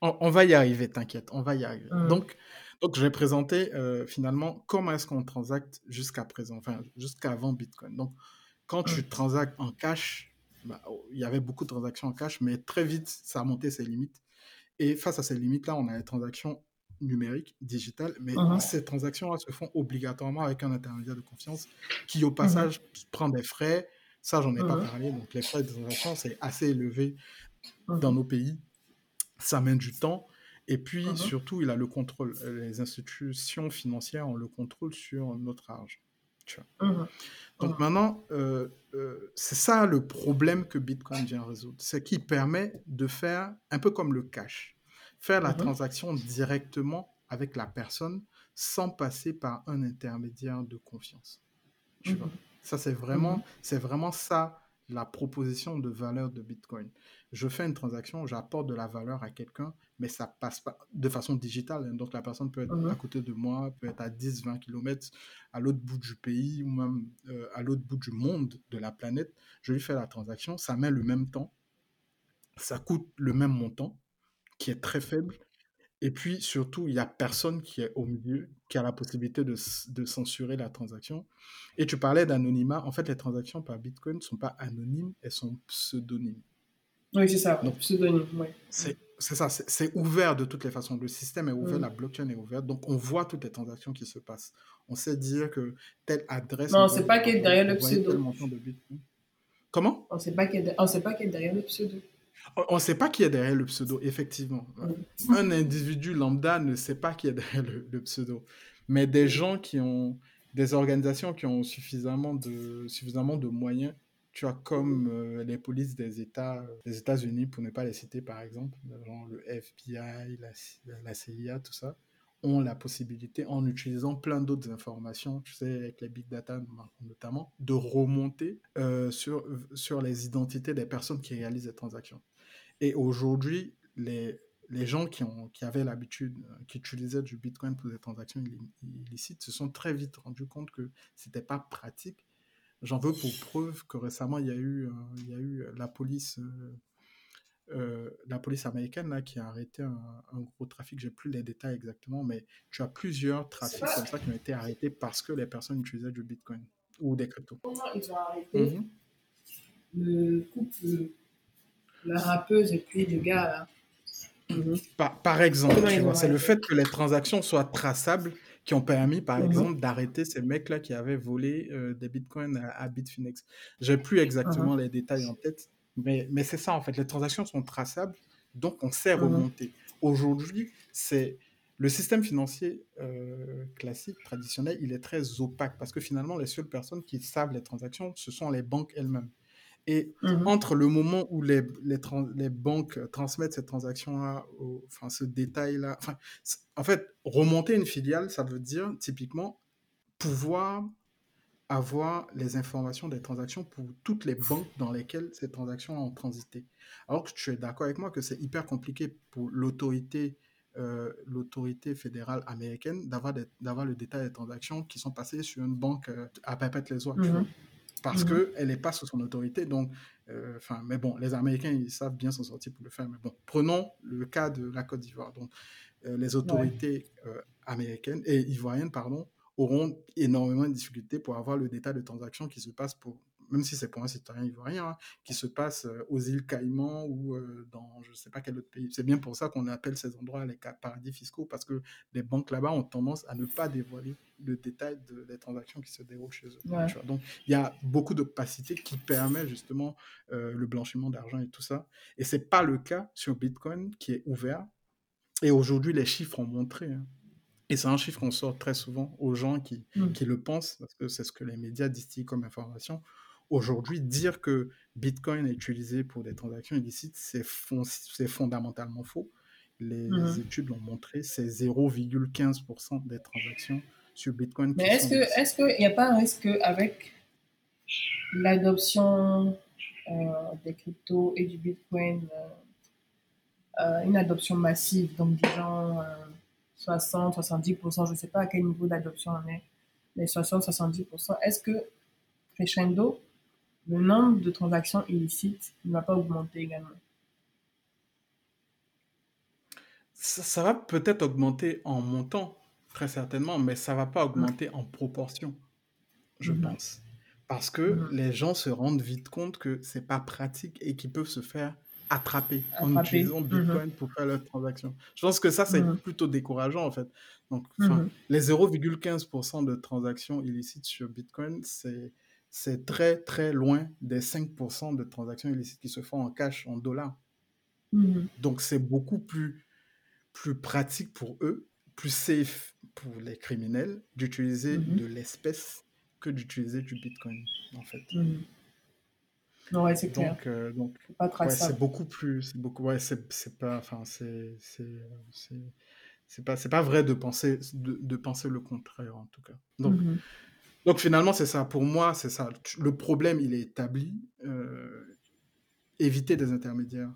On, on va y arriver, t'inquiète, on va y arriver. Hum, Donc, donc je vais présenter euh, finalement comment est-ce qu'on transacte jusqu'à présent, enfin jusqu'avant Bitcoin. Donc, quand tu transactes en cash, bah, oh, il y avait beaucoup de transactions en cash, mais très vite, ça a monté ses limites. Et face à ces limites-là, on a les transactions numériques, digitales, mais mhm, ces transactions-là se font obligatoirement avec un intermédiaire de confiance qui, au mhm, passage, prend des frais. Ça, j'en ai pas parlé. Donc, les frais de transaction, c'est assez élevé dans nos pays ça mène du temps. Et puis, surtout, il a le contrôle. Euh, Les institutions financières ont le contrôle sur notre argent. Tu vois. mhm, Donc mhm, maintenant, euh, euh, c'est ça le problème que Bitcoin vient résoudre. C'est qu'il permet de faire un peu comme le cash, faire la mhm, transaction directement avec la personne sans passer par un intermédiaire de confiance. Tu vois. Ça, c'est vraiment, c'est vraiment ça la proposition de valeur de Bitcoin. Je fais une transaction, j'apporte de la valeur à quelqu'un, mais ça passe pas de façon digitale. hein. Donc la personne peut être à mhm, côté de moi, peut être à 10, 20 km, à l'autre bout du pays ou même euh, à l'autre bout du monde, de la planète. Je lui fais la transaction, ça met le même temps, ça coûte le même montant, qui est très faible. Et puis surtout, il n'y a personne qui est au milieu, qui a la possibilité de, censurer la transaction. Et tu parlais d'anonymat. En fait, les transactions par Bitcoin ne sont pas anonymes, elles sont pseudonymes. Oui, c'est ça. Donc, Pseudonyme, oui. c'est c'est ça, c'est c'est ouvert de toutes les façons. Le système est ouvert, Mhm. la blockchain est ouverte. Donc, on voit toutes les transactions qui se passent. On sait dire que telle adresse Non, on ne sait pas qui est derrière le pseudo. Comment? On ne sait pas qui est derrière le pseudo. On ne sait pas qui est derrière le pseudo, effectivement. Un individu lambda ne sait pas qui est derrière le, pseudo. Mais des gens qui ont, des organisations qui ont suffisamment de, suffisamment de moyens, tu comme euh, les polices des États, des États-Unis, pour ne pas les citer par exemple, genre le FBI, la, la CIA, tout ça, ont la possibilité, en utilisant plein d'autres informations, tu sais, avec les big data notamment, de remonter euh, sur, sur les identités des personnes qui réalisent les transactions. Et aujourd'hui, les, les gens qui, ont, qui avaient l'habitude, euh, qui utilisaient du Bitcoin pour des transactions illicites, se sont très vite rendus compte que ce n'était pas pratique. J'en veux pour preuve que récemment, il y a eu, euh, il y a eu la police la police américaine là, qui a arrêté un, gros trafic, j'ai plus les détails exactement, mais tu as plusieurs trafics comme ça qui ont été arrêtés parce que les personnes utilisaient du Bitcoin ou des cryptos. Comment ils ont arrêté mhm. le couple, la rappeuse et puis le gars là? Mhm. par, exemple, c'est le fait que les transactions soient traçables qui ont permis, par mhm. exemple, d'arrêter ces mecs-là qui avaient volé euh, des bitcoins à, à Bitfinex. J'ai plus exactement les détails en tête, mais, mais c'est ça, en fait. Les transactions sont traçables, donc on sait mmh remonter. Aujourd'hui, c'est le système financier euh, classique, traditionnel, il est très opaque parce que finalement, les seules personnes qui savent les transactions, ce sont les banques elles-mêmes. Et mmh entre le moment où les, les, les banques transmettent ces transactions-là, enfin ce détail-là, en fait, remonter une filiale, ça veut dire typiquement pouvoir avoir les informations des transactions pour toutes les banques dans lesquelles ces transactions ont transité. Alors que tu es d'accord avec moi que c'est hyper compliqué pour l'autorité euh, l'autorité fédérale américaine d'avoir d'avoir le détail des transactions qui sont passées sur une banque euh, à pépette les oies, mhm. parce mhm. que elle n'est pas sous son autorité. Donc, euh, mais bon, les Américains ils savent bien s'en sortir pour le faire. Mais bon, prenons le cas de la Côte d'Ivoire. Donc, les autorités américaines et ivoiriennes, pardon, auront énormément de difficultés pour avoir le détail de transactions qui se passent pour, même si c'est pour un citoyen ivoirien, hein, qui se passe euh, aux îles Caïmans ou euh, dans je ne sais pas quel autre pays. C'est bien pour ça qu'on appelle ces endroits les paradis fiscaux, parce que les banques là-bas ont tendance à ne pas dévoiler le détail des transactions qui se déroulent chez eux. Donc, il y a beaucoup d'opacité qui permet justement euh, le blanchiment d'argent et tout ça. Et ce n'est pas le cas sur Bitcoin qui est ouvert. Et aujourd'hui, les chiffres ont montré. Hein, et c'est un chiffre qu'on sort très souvent aux gens qui, mmh. qui le pensent, parce que c'est ce que les médias distillent comme information. Aujourd'hui, dire que Bitcoin est utilisé pour des transactions illicites, c'est fondamentalement faux. Les mmh. études l'ont montré, c'est 0,15% des transactions sur Bitcoin. Mais est-ce qu'il est n'y a pas un risque avec l'adoption euh, des cryptos et du Bitcoin, euh, euh, une adoption massive, donc disons 60, 70%, je ne sais pas à quel niveau d'adoption on est, mais 60, 70%. Est-ce que crescendo, le nombre de transactions illicites ne va pas augmenter également? Ça, va peut-être augmenter en montant, très certainement, mais ça ne va pas augmenter en proportion, je mhm. pense. Parce que mhm. les gens se rendent vite compte que c'est pas pratique et qu'ils peuvent se faire attraper, en utilisant mhm. Bitcoin pour faire leurs transactions. Je pense que ça, c'est mhm. plutôt décourageant, en fait. Donc, mhm. les 0,15% de transactions illicites sur Bitcoin, c'est très, très loin des 5% de transactions illicites qui se font en cash, en dollars. Donc, c'est beaucoup plus, plus pratique pour eux, plus safe pour les criminels d'utiliser de l'espèce que d'utiliser du Bitcoin, en fait. Ouais, c'est clair. Donc, euh, donc ouais, c'est beaucoup plus, c'est beaucoup, ouais, c'est pas, enfin, c'est, c'est pas, c'est pas vrai de penser, de, de, penser le contraire en tout cas. Donc, mmh donc finalement, c'est ça. Pour moi, c'est ça. Le problème, il est établi. Euh, éviter des intermédiaires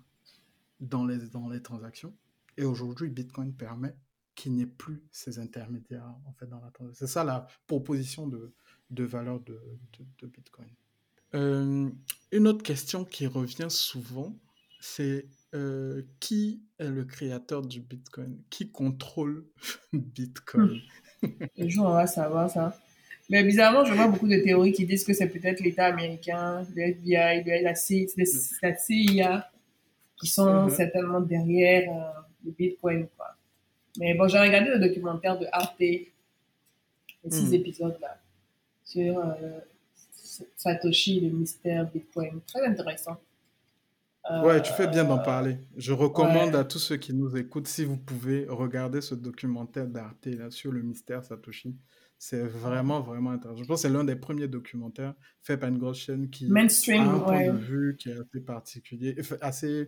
dans les, dans les transactions. Et aujourd'hui, Bitcoin permet qu'il n'y ait plus ces intermédiaires en fait dans la transaction. C'est ça la proposition de, de valeur de, de, de Bitcoin. Euh, une autre question qui revient souvent, c'est euh, qui est le créateur du Bitcoin? Qui contrôle Bitcoin? Le jour, on va savoir ça. Mais bizarrement, je vois beaucoup de théories qui disent que c'est peut-être l'État américain, le FBI, la CIA, qui sont mhm. certainement derrière euh, le Bitcoin. Quoi. Mais bon, j'ai regardé le documentaire de Arte, les six mhm. épisodes là, sur Satoshi, le mystère Bitcoin. Très intéressant. Ouais, tu fais bien d'en Euh, parler. Je recommande ouais. à tous ceux qui nous écoutent, si vous pouvez, regarder ce documentaire d'Arte là, sur le mystère Satoshi. C'est vraiment, vraiment intéressant. Je pense que c'est l'un des premiers documentaires faits par une grosse chaîne qui a un Mainstream, point de vue qui est assez particulier, assez,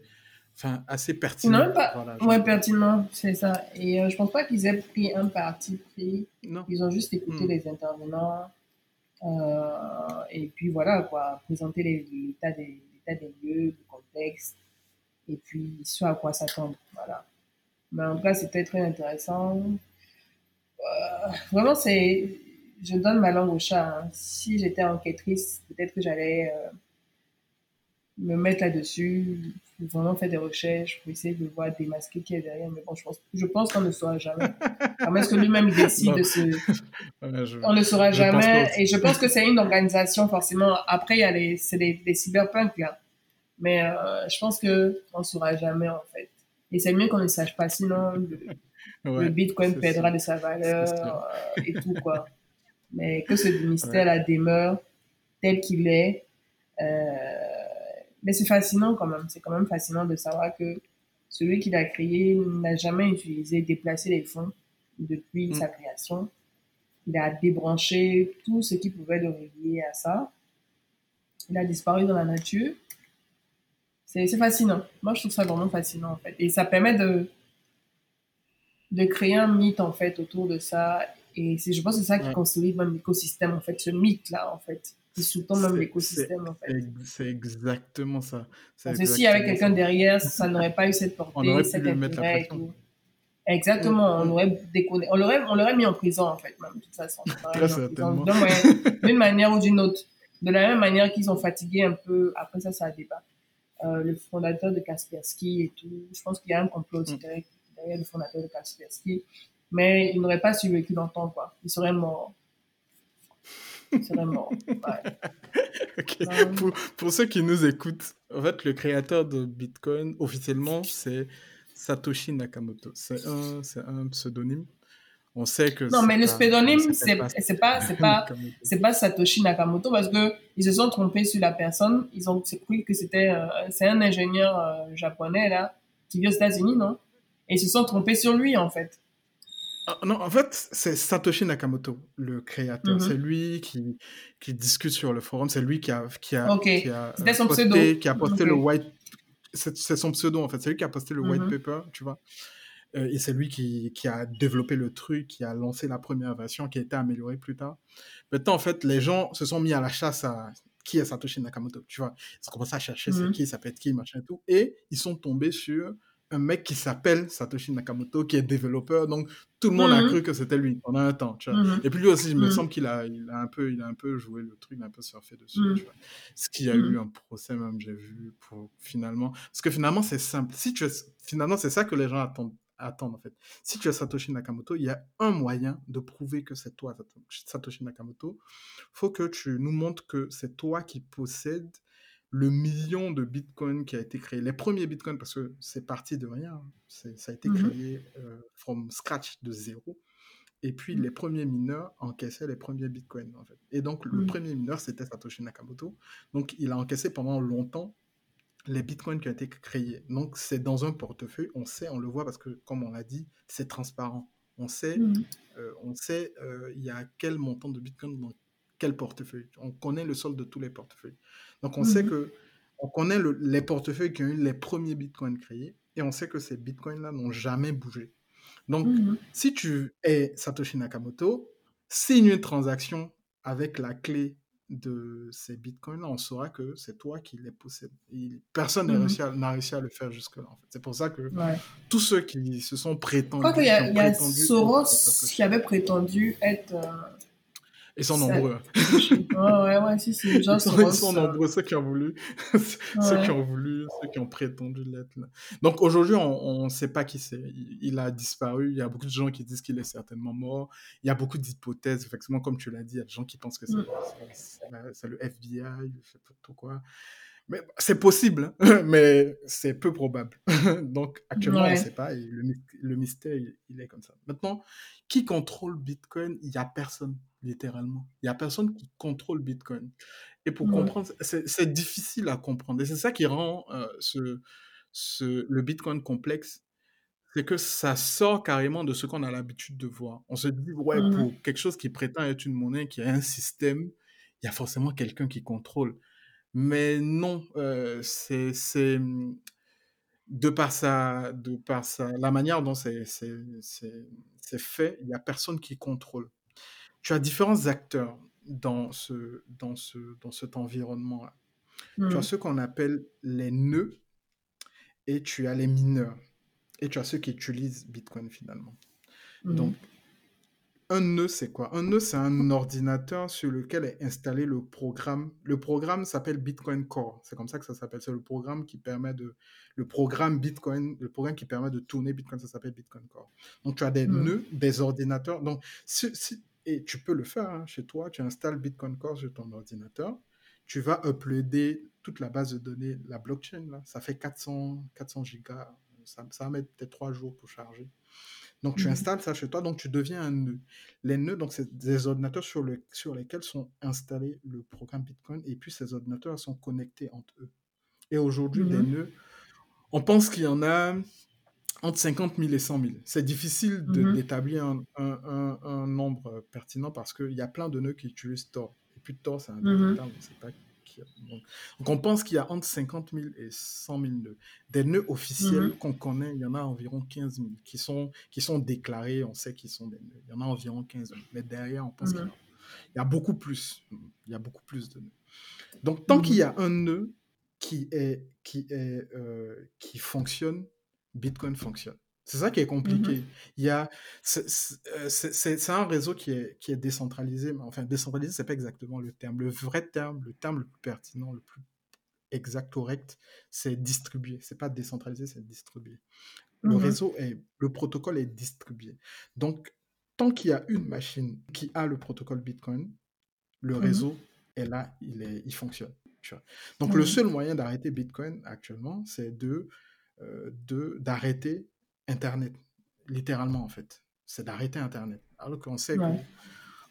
enfin, assez pertinent. même pas. Voilà, Ouais, dirais. pertinemment, c'est ça. Et euh, je pense pas qu'ils aient pris un parti pris. Non. Ils ont juste écouté Hmm. les intervenants. Euh, et puis voilà, quoi. Présenter l'état des, des lieux, le contexte. Et puis ce à quoi s'attendre. Voilà. Mais en tout cas, c'était très intéressant. Vraiment, c'est. Je donne ma langue au chat. hein. Si j'étais enquêtrice, peut-être que j'allais euh, me mettre là-dessus, vraiment faire des recherches pour essayer de voir démasquer qui est derrière. Mais bon, je pense, je pense qu'on ne saura jamais. À moins que lui-même décide de se. je, On ne saura jamais. Et je pense que c'est une organisation, forcément. Après, il y a les, c'est des, des cyberpunks, là. Mais euh, je pense que on ne saura jamais, en fait. Et c'est mieux qu'on ne sache pas, sinon le, Bitcoin sûr. perdra de sa valeur euh, et tout, quoi. Mais que ce Ouais. mystère-là demeure tel qu'il est. Euh, mais c'est fascinant quand même. C'est quand même fascinant de savoir que celui qui l'a créé n'a jamais utilisé, déplacé les fonds depuis Hmm. sa création. Il a débranché tout ce qui pouvait le relier à ça. Il a disparu dans la nature. C'est fascinant. Moi, je trouve ça vraiment fascinant, en fait. Et ça permet de, de créer un mythe, en fait, autour de ça. Et je pense que c'est ça qui Ouais. consolide même l'écosystème, en fait, ce mythe-là, en fait, qui sous-tend même l'écosystème, en fait. ex- c'est exactement ça. Parce que s'il y avait quelqu'un derrière, ça n'aurait pas eu cette On portée, aurait cet mettre la pression. Exactement, on aurait déconné, on l'aurait, on l'aurait mis en prison en fait, même de toute façon, d'une manière ou d'une autre. De la même manière qu'ils ont fatigué un peu, après ça, ça a débat, euh, le fondateur de Kaspersky et tout. Je pense qu'il y a un complot aussi Hmm. derrière, derrière le fondateur de Kaspersky, mais il n'aurait pas survécu longtemps, quoi. Il serait mort. Ouais. Euh, Pour, pour ceux qui nous écoutent, en fait, le créateur de Bitcoin, officiellement, c'est Satoshi Nakamoto. C'est un, un pseudonyme. On sait que non, mais le pseudonyme, c'est pas pas, pas, pas Satoshi Nakamoto parce que ils se sont trompés sur la personne. Ils ont cru que c'était euh, c'est un ingénieur euh, japonais là qui vit aux États-Unis, non? Et ils se sont trompés sur lui en fait. Ah, non, en fait, c'est Satoshi Nakamoto, le créateur. C'est Mhm. lui qui, qui discute sur le forum. C'est lui qui a, qui a, qui a euh, son pseudo. posté, qui a posté le white. C'est c'est son pseudo, en fait. C'est lui qui a posté le white Mhm. paper, tu vois. Euh, et c'est lui qui, qui a développé le truc, qui a lancé la première version, qui a été améliorée plus tard. Maintenant, en fait, les gens se sont mis à la chasse à qui est Satoshi Nakamoto, tu vois. Ils ont commencé à chercher c'est Mhm. qui, ça peut être qui, machin et tout. Et ils sont tombés sur un mec qui s'appelle Satoshi Nakamoto, qui est développeur. Donc, tout le monde a Mhm. cru que c'était lui pendant un temps, tu vois. Mhm. Et puis lui aussi, il me Mhm. semble qu'il a, il a, un peu, il a un peu joué le truc, il a un peu surfé dessus, tu vois. Ce qui a Mhm. eu un procès, même, j'ai vu, pour finalement. Parce que finalement, c'est simple. Si tu es... Finalement, c'est ça que les gens attendent, attendent, en fait. Si tu es Satoshi Nakamoto, il y a un moyen de prouver que c'est toi, Satoshi Nakamoto. faut que tu nous montres que c'est toi qui possèdes le million de bitcoins qui a été créé. Les premiers bitcoins, parce que c'est parti de rien, hein. Ça a été Mhm. créé euh, from scratch de zéro. Et puis Mhm. les premiers mineurs encaissaient les premiers bitcoins en fait. Et donc le Mhm. premier mineur c'était Satoshi Nakamoto. Donc il a encaissé pendant longtemps les bitcoins qui ont été créés. Donc c'est dans un portefeuille, on sait, on le voit parce que comme on l'a dit, c'est transparent. On sait, euh, on sait euh, il y a quel montant de bitcoin dans quel portefeuille. On connaît le solde de tous les portefeuilles. Donc on sait Mhm. que on connaît le- les portefeuilles qui ont eu les premiers bitcoins créés et on sait que ces bitcoins-là n'ont jamais bougé. Donc, Mhm. si tu es Satoshi Nakamoto, signe une transaction avec la clé de ces bitcoins-là, on saura que c'est toi qui les possèdes. Personne n'a réussi, à- n'a réussi à le faire jusque-là. En fait. C'est pour ça que Ouais. tous ceux qui se sont Je crois prétendus, qu'il y a, y a Soros qui avait prétendu être euh, ils sont nombreux. Satoshi. Ouais, ouais, ouais, si, si, George Ils sont, ils Soros. sont nombreux, ceux qui ont voulu, ceux qui ont voulu, ceux qui ont prétendu l'être. Donc aujourd'hui, on ne sait pas qui c'est. Il, a disparu. Il y a beaucoup de gens qui disent qu'il est certainement mort. Il y a beaucoup d'hypothèses. Effectivement, comme tu l'as dit, il y a des gens qui pensent que c'est Mm. le FBI, je sais pas trop quoi. Mais c'est possible, hein, mais c'est peu probable. Donc, actuellement, on ne Ouais. sait pas et le, my- le mystère, il, il est comme ça. Maintenant, qui contrôle Bitcoin? Il n'y a personne, littéralement. Il n'y a personne qui contrôle Bitcoin. Et pour Ouais. comprendre, c'est difficile à comprendre. Et c'est ça qui rend euh, ce, ce, le Bitcoin complexe. C'est que ça sort carrément de ce qu'on a l'habitude de voir. On se dit, ouais, Mhm. pour quelque chose qui prétend être une monnaie, qui a un système, il y a forcément quelqu'un qui contrôle. Mais non, euh, c'est hum, de par sa, de par sa, la manière dont c'est fait, il n'y a personne qui contrôle. Tu as différents acteurs dans ce, dans ce, dans cet environnement-là. Tu as Mhm. ceux qu'on appelle les nœuds et tu as les mineurs. Et tu as ceux qui utilisent Bitcoin finalement. Donc, Mhm. Un nœud, c'est quoi? Un nœud, c'est un ordinateur sur lequel est installé le programme. Le programme s'appelle Bitcoin Core. C'est comme ça que ça s'appelle. C'est le programme qui permet de, le programme Bitcoin, le programme qui permet de tourner Bitcoin, ça s'appelle Bitcoin Core. Donc, tu as des Mhm. nœuds, des ordinateurs. Donc, si, si- et tu peux le faire hein, chez toi. Tu installes Bitcoin Core sur ton ordinateur. Tu vas uploader toute la base de données, la blockchain, là. Ça fait 400, 400 gigas. Ça, ça va mettre peut-être trois jours pour charger. Donc, tu Mhm. installes ça chez toi, donc tu deviens un nœud. Les nœuds, donc, c'est des ordinateurs sur, le, sur lesquels sont installés le programme Bitcoin, et puis ces ordinateurs sont connectés entre eux. Et aujourd'hui, des Mhm. nœuds, on pense qu'il y en a entre 50 000 et 100 000. C'est difficile Mhm. d'établir un, un- un- un nombre pertinent parce qu'il y a plein de nœuds qui utilisent Tor. Et puis Tor, c'est Mhm. indétectable, on ne sait pas qui. Donc, donc on pense qu'il y a entre 50 000 et 100 000 nœuds. Des nœuds officiels Mhm. qu'on connaît, il y en a environ 15 000 qui sont, qui sont déclarés, on sait qu'ils sont des nœuds. Il y en a environ 15 000. Mais derrière, on pense qu'il y, Mhm. en a- il y a beaucoup plus. Il y a beaucoup plus de nœuds. Donc, tant qu'il y Mhm. a un nœud qui, est, qui, est, euh, qui fonctionne, Bitcoin fonctionne. C'est ça qui est Mhm. compliqué. Il y a, c'est, euh, c'est- un réseau qui est, qui est décentralisé, mais enfin, décentralisé, c'est pas exactement le terme. Le vrai terme, le terme le plus pertinent, le plus exact, correct, c'est distribué. C'est pas décentralisé, c'est distribué. Le Mhm. réseau est, le protocole est distribué. Donc, tant qu'il y a une machine qui a le protocole Bitcoin, le Mhm. réseau est là, il, est, il fonctionne. tu vois. Donc, le seul moyen d'arrêter Bitcoin actuellement, c'est de, euh, de, d'arrêter Internet, littéralement en fait. C'est d'arrêter Internet. Alors qu'on sait que,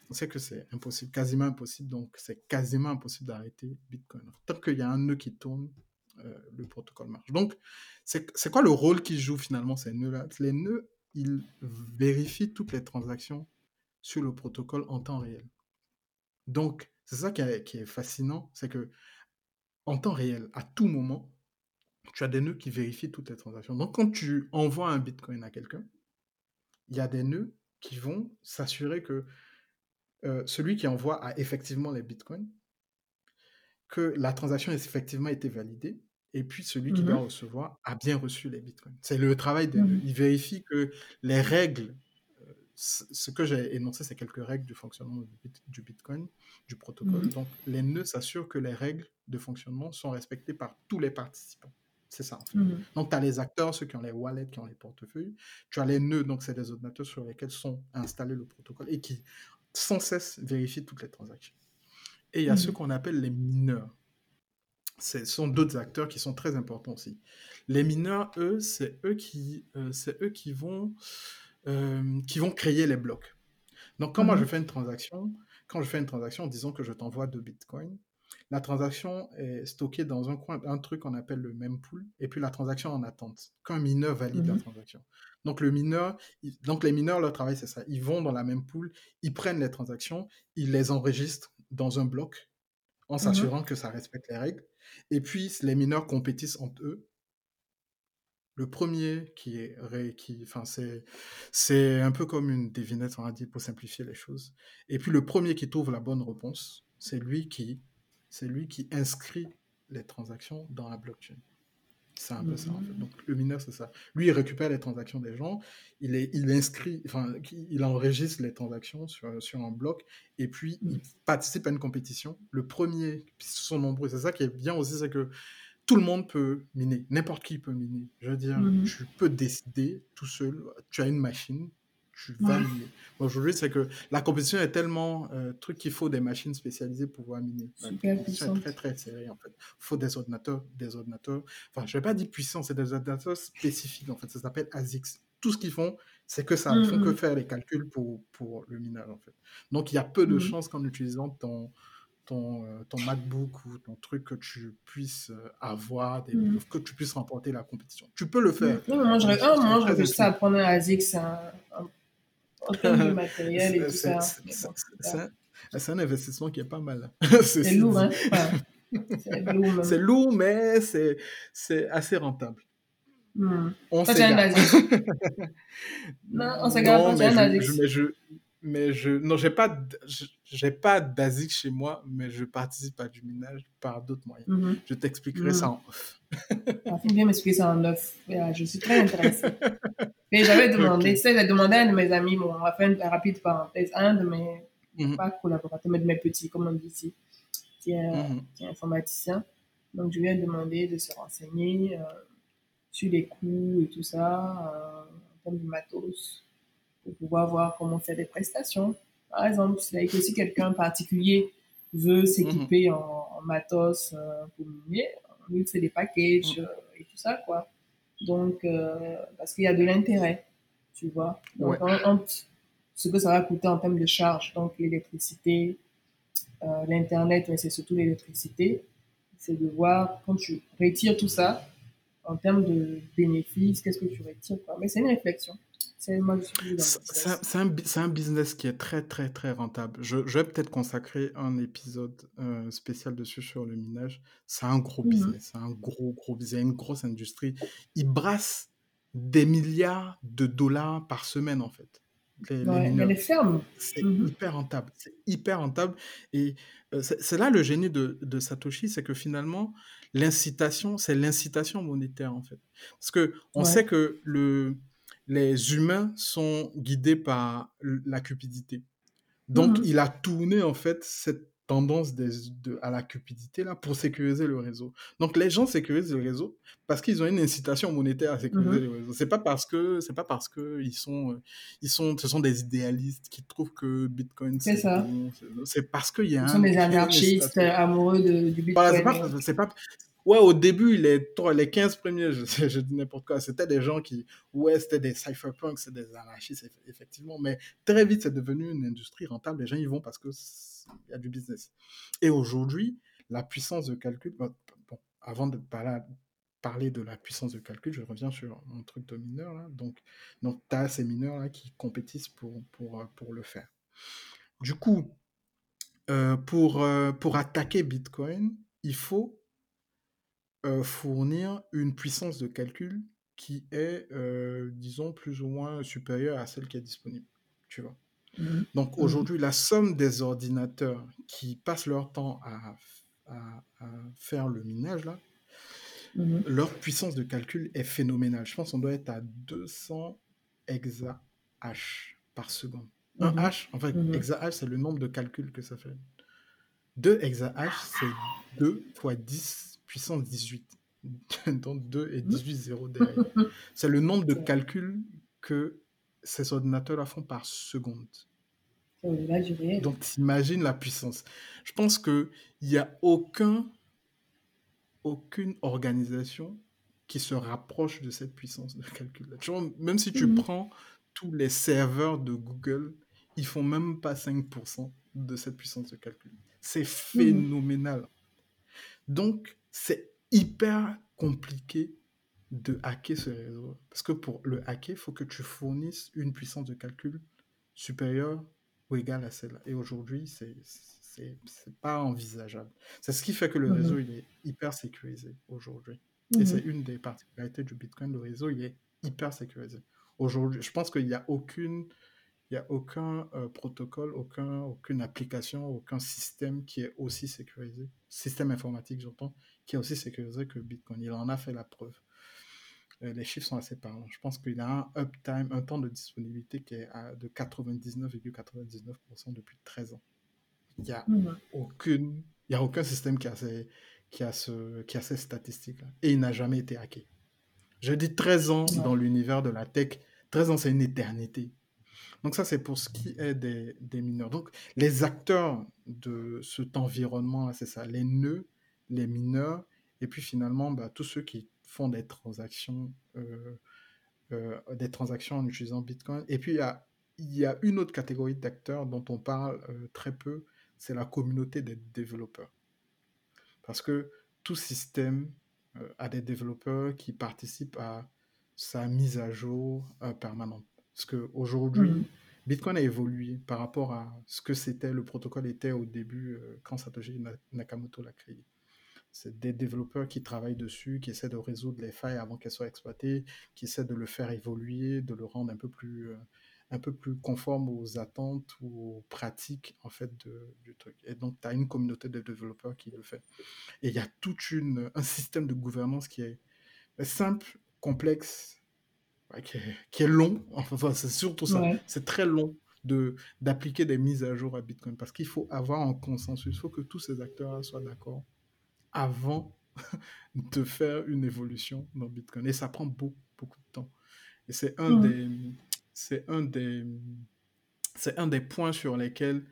on sait que c'est impossible, quasiment impossible. Donc, c'est quasiment impossible d'arrêter Bitcoin. Tant qu'il y a un nœud qui tourne, euh, le protocole marche. Donc, c'est c'est quoi le rôle qu'ils jouent finalement ces nœuds-là? Les nœuds, ils vérifient toutes les transactions sur le protocole en temps réel. Donc, c'est ça qui est, qui est fascinant, c'est que en temps réel, à tout moment, tu as des nœuds qui vérifient toutes les transactions. Donc, quand tu envoies un Bitcoin à quelqu'un, il y a des nœuds qui vont s'assurer que euh, celui qui envoie a effectivement les Bitcoins, que la transaction a effectivement été validée, et puis celui qui doit Mhm. recevoir a bien reçu les Bitcoins. C'est le travail des nœuds. Mhm. Il vérifie que les règles, euh, ce que j'ai énoncé, c'est quelques règles du fonctionnement du, bit- du Bitcoin, du protocole. Mhm. Donc, les nœuds s'assurent que les règles de fonctionnement sont respectées par tous les participants. C'est ça, en fait. Mhm. Donc, tu as les acteurs, ceux qui ont les wallets, qui ont les portefeuilles. Tu as les nœuds, donc c'est des ordinateurs sur lesquels sont installés le protocole et qui, sans cesse, vérifient toutes les transactions. Et il y a ceux Mhm. qu'on appelle les mineurs. Ce sont d'autres acteurs qui sont très importants aussi. Les mineurs, eux, c'est eux qui, euh, c'est eux qui vont, euh, qui vont créer les blocs. Donc, quand moi je Mhm. fais une transaction, quand je fais une transaction, disons que je t'envoie deux bitcoins, la transaction est stockée dans un coin, un truc qu'on appelle le mempool, et puis la transaction en attente. Quand un mineur valide la Mhm. transaction. Donc, le mineur, il- donc les mineurs, leur travail, c'est ça. Ils vont dans la mempool, ils prennent les transactions, ils les enregistrent dans un bloc en Mhm. s'assurant que ça respecte les règles. Et puis, les mineurs compétissent entre eux. Le premier qui est, qui, enfin, c'est, c'est un peu comme une devinette, on va dire, pour simplifier les choses. Et puis, le premier qui trouve la bonne réponse, c'est lui qui, c'est lui qui inscrit les transactions dans la blockchain. C'est un peu ça, en fait. Mhm. Donc, le mineur, c'est ça. Lui, il récupère les transactions des gens, il, est, il inscrit, enfin, il enregistre les transactions sur, sur un bloc, et puis il Mhm. participe à une compétition. Le premier, puis ce sont nombreux, c'est ça qui est bien aussi, c'est que tout le monde peut miner, n'importe qui peut miner. Je veux dire, Mhm. tu peux décider tout seul, tu as une machine, tu vas miner. Aujourd'hui, c'est que la compétition est tellement euh, truc qu'il faut des machines spécialisées pour pouvoir miner. La Super compétition est très très serrée en fait. Il faut des ordinateurs, des ordinateurs. Enfin, je vais pas dire puissants, c'est des ordinateurs spécifiques en fait. Ça s'appelle ASICS. Tout ce qu'ils font, c'est que ça. Ils font que faire les calculs pour, pour le minage en fait. Donc il y a peu de Mhm. chances qu'en utilisant ton ton, euh, ton MacBook ou ton truc que tu puisses euh, avoir, des, Mhm. que tu puisses remporter la compétition. Tu peux le faire. Non, moi, je, c'est moi, je très réfléchissais à prendre un ASICS un, un- matériel et C'est tout c'est- ça. c'est- c'est- c'est c'est un, c'est investissement qui est pas mal. c'est Ceci lourd, hein? C'est lourd C'est mais c'est c'est assez rentable. Hmm. On s'égare. Non, on s'égare pas, mais je, mais je, mais je, non, j'ai pas, j'ai pas d'ASIC chez moi, mais je participe à du minage par d'autres moyens. Mhm. Je t'expliquerai ça Hmm. en off. Il faut bien m'expliquer ça en. Voilà, Je suis très intéressée. Mais j'avais demandé, Ok. ça, j'ai demandé à un de mes amis, bon, on va faire une rapide parenthèse, un de mes, Mhm, pas collaborateurs, mais de mes petits, comme on dit ici, qui est, mhm, qui est informaticien. Donc, je lui ai demandé de se renseigner euh, sur les coûts et tout ça, euh, en termes de matos, pour pouvoir voir comment faire des prestations. Par exemple, si quelqu'un particulier veut mhm, s'équiper en, en matos euh, pour miner, on lui fait des packages mhm. et tout ça, quoi. Donc, euh, parce qu'il y a de l'intérêt, tu vois. Ouais. Donc, en- entre ce que ça va coûter en termes de charge, donc l'électricité, euh, l'Internet, mais c'est surtout l'électricité, c'est de voir quand tu retires tout ça, en termes de bénéfices, qu'est-ce que tu retires, quoi. Mais c'est une réflexion. C'est un, un business qui est très très très rentable. Je, je vais peut-être consacrer un épisode euh, spécial dessus sur le minage. C'est un gros Mhm. business, c'est un gros gros business, une grosse industrie. Ils brassent des milliards de dollars par semaine en fait, les, les Ouais, les mineurs. fermes, C'est mhm, hyper rentable, c'est hyper rentable. Et euh, c'est c'est là le génie de, de Satoshi, c'est que finalement, l'incitation, c'est l'incitation monétaire en fait. Parce que on ouais, sait que le, les humains sont guidés par la cupidité. Donc, mhm, il a tourné en fait cette tendance des- de- à la cupidité là pour sécuriser le réseau. Donc, les gens sécurisent le réseau parce qu'ils ont une incitation monétaire à sécuriser mhm, le réseau. C'est pas parce que c'est pas parce que ils sont euh, ils sont ce sont des idéalistes qui trouvent que Bitcoin c'est ça. bon. C'est parce qu'il y a Ils sont un, des a une anarchistes amoureux de, du Voilà, Bitcoin. pas, c'est pas, ouais, au début, les, les 15 premiers, je, je dis n'importe quoi, c'était des gens qui, ouais, c'était des cypherpunks, c'est des anarchistes, eff- effectivement, mais très vite, c'est devenu une industrie rentable. Les gens y vont parce que c'est- il y a du business. Et aujourd'hui, la puissance de calcul, bon, avant de parler, de la puissance de calcul, je reviens sur mon truc de mineur, là. Donc, donc tu as ces mineurs là qui compétissent pour, pour, euh, pour le faire. Du coup, euh, pour, euh, pour attaquer Bitcoin, il faut euh, fournir une puissance de calcul qui est, euh, disons, plus ou moins supérieure à celle qui est disponible. Tu vois? Mhm, Donc mhm, aujourd'hui, la somme des ordinateurs qui passent leur temps à, à- à faire le minage, là, mhm, leur puissance de calcul est phénoménale. Je pense qu'on doit être à 200 exahash par seconde. Un mhm, H, en fait, exahash, c'est le nombre de calculs que ça fait. 2 exahash, c'est 2 fois 10 puissance 18. Donc 2 et 18 zéros derrière. C'est le nombre de calculs que ces ordinateurs-là font par seconde. réel. Donc, t'imagines la puissance. Je pense qu'il n'y a aucun, aucune organisation qui se rapproche de cette puissance de calcul. Tu vois, même si tu Mhm, prends tous les serveurs de Google, ils font même pas 5% de cette puissance de calcul. C'est mhm, phénoménal. Donc, c'est hyper compliqué de hacker ce réseau. Parce que pour le hacker, il faut que tu fournisses une puissance de calcul supérieure ou égale à celle-là. Et aujourd'hui, c'est c'est c'est pas envisageable. C'est ce qui fait que le mhm, réseau il est hyper sécurisé aujourd'hui. Et c'est mhm. une des particularités du Bitcoin. Le réseau il est hyper sécurisé. Aujourd'hui, je pense qu'il n'y a aucune il n'y a aucun euh, protocole, aucun, aucune application, aucun système qui est aussi sécurisé, système informatique j'entends, qui est aussi sécurisé que Bitcoin. Il en a fait la preuve. Euh, les chiffres sont assez parlants. Je pense qu'il a un uptime, un temps de disponibilité qui est à, de 99,99% depuis 13 ans. Il n'y a aucune, il y a aucun système qui a ces, qui a ce, qui a ces statistiques-là. Et il n'a jamais été hacké. Je dis 13 ans Ouais. dans l'univers de la tech. 13 ans, c'est une éternité. Donc ça, c'est pour ce qui est des, des mineurs. Donc les acteurs de cet environnement, c'est ça, les nœuds, les mineurs, et puis finalement, bah, tous ceux qui font des transactions, euh, euh, des transactions en utilisant Bitcoin. Et puis il y a, il y a une autre catégorie d'acteurs dont on parle euh, très peu, c'est la communauté des développeurs. Parce que tout système a des développeurs qui participent à sa mise à jour permanente. Parce qu'aujourd'hui, Mhm. Bitcoin a évolué par rapport à ce que c'était, le protocole était au début euh, quand Satoshi Na- Nakamoto l'a créé. C'est des développeurs qui travaillent dessus, qui essaient de résoudre les failles avant qu'elles soient exploitées, qui essaient de le faire évoluer, de le rendre un peu plus, euh, un peu plus conforme aux attentes ou aux pratiques en fait de- du truc. Et donc, tu as une communauté de développeurs qui le fait. Et il y a tout un système de gouvernance qui est simple, complexe ouais, qui, est, qui est long. Enfin, c'est surtout ça. Ouais. C'est très long de d'appliquer des mises à jour à Bitcoin parce qu'il faut avoir un consensus. Il faut que tous ces acteurs soient d'accord avant de faire une évolution dans Bitcoin. Et ça prend beaucoup, beaucoup de temps. Et c'est un des c'est un des c'est un des points sur lesquels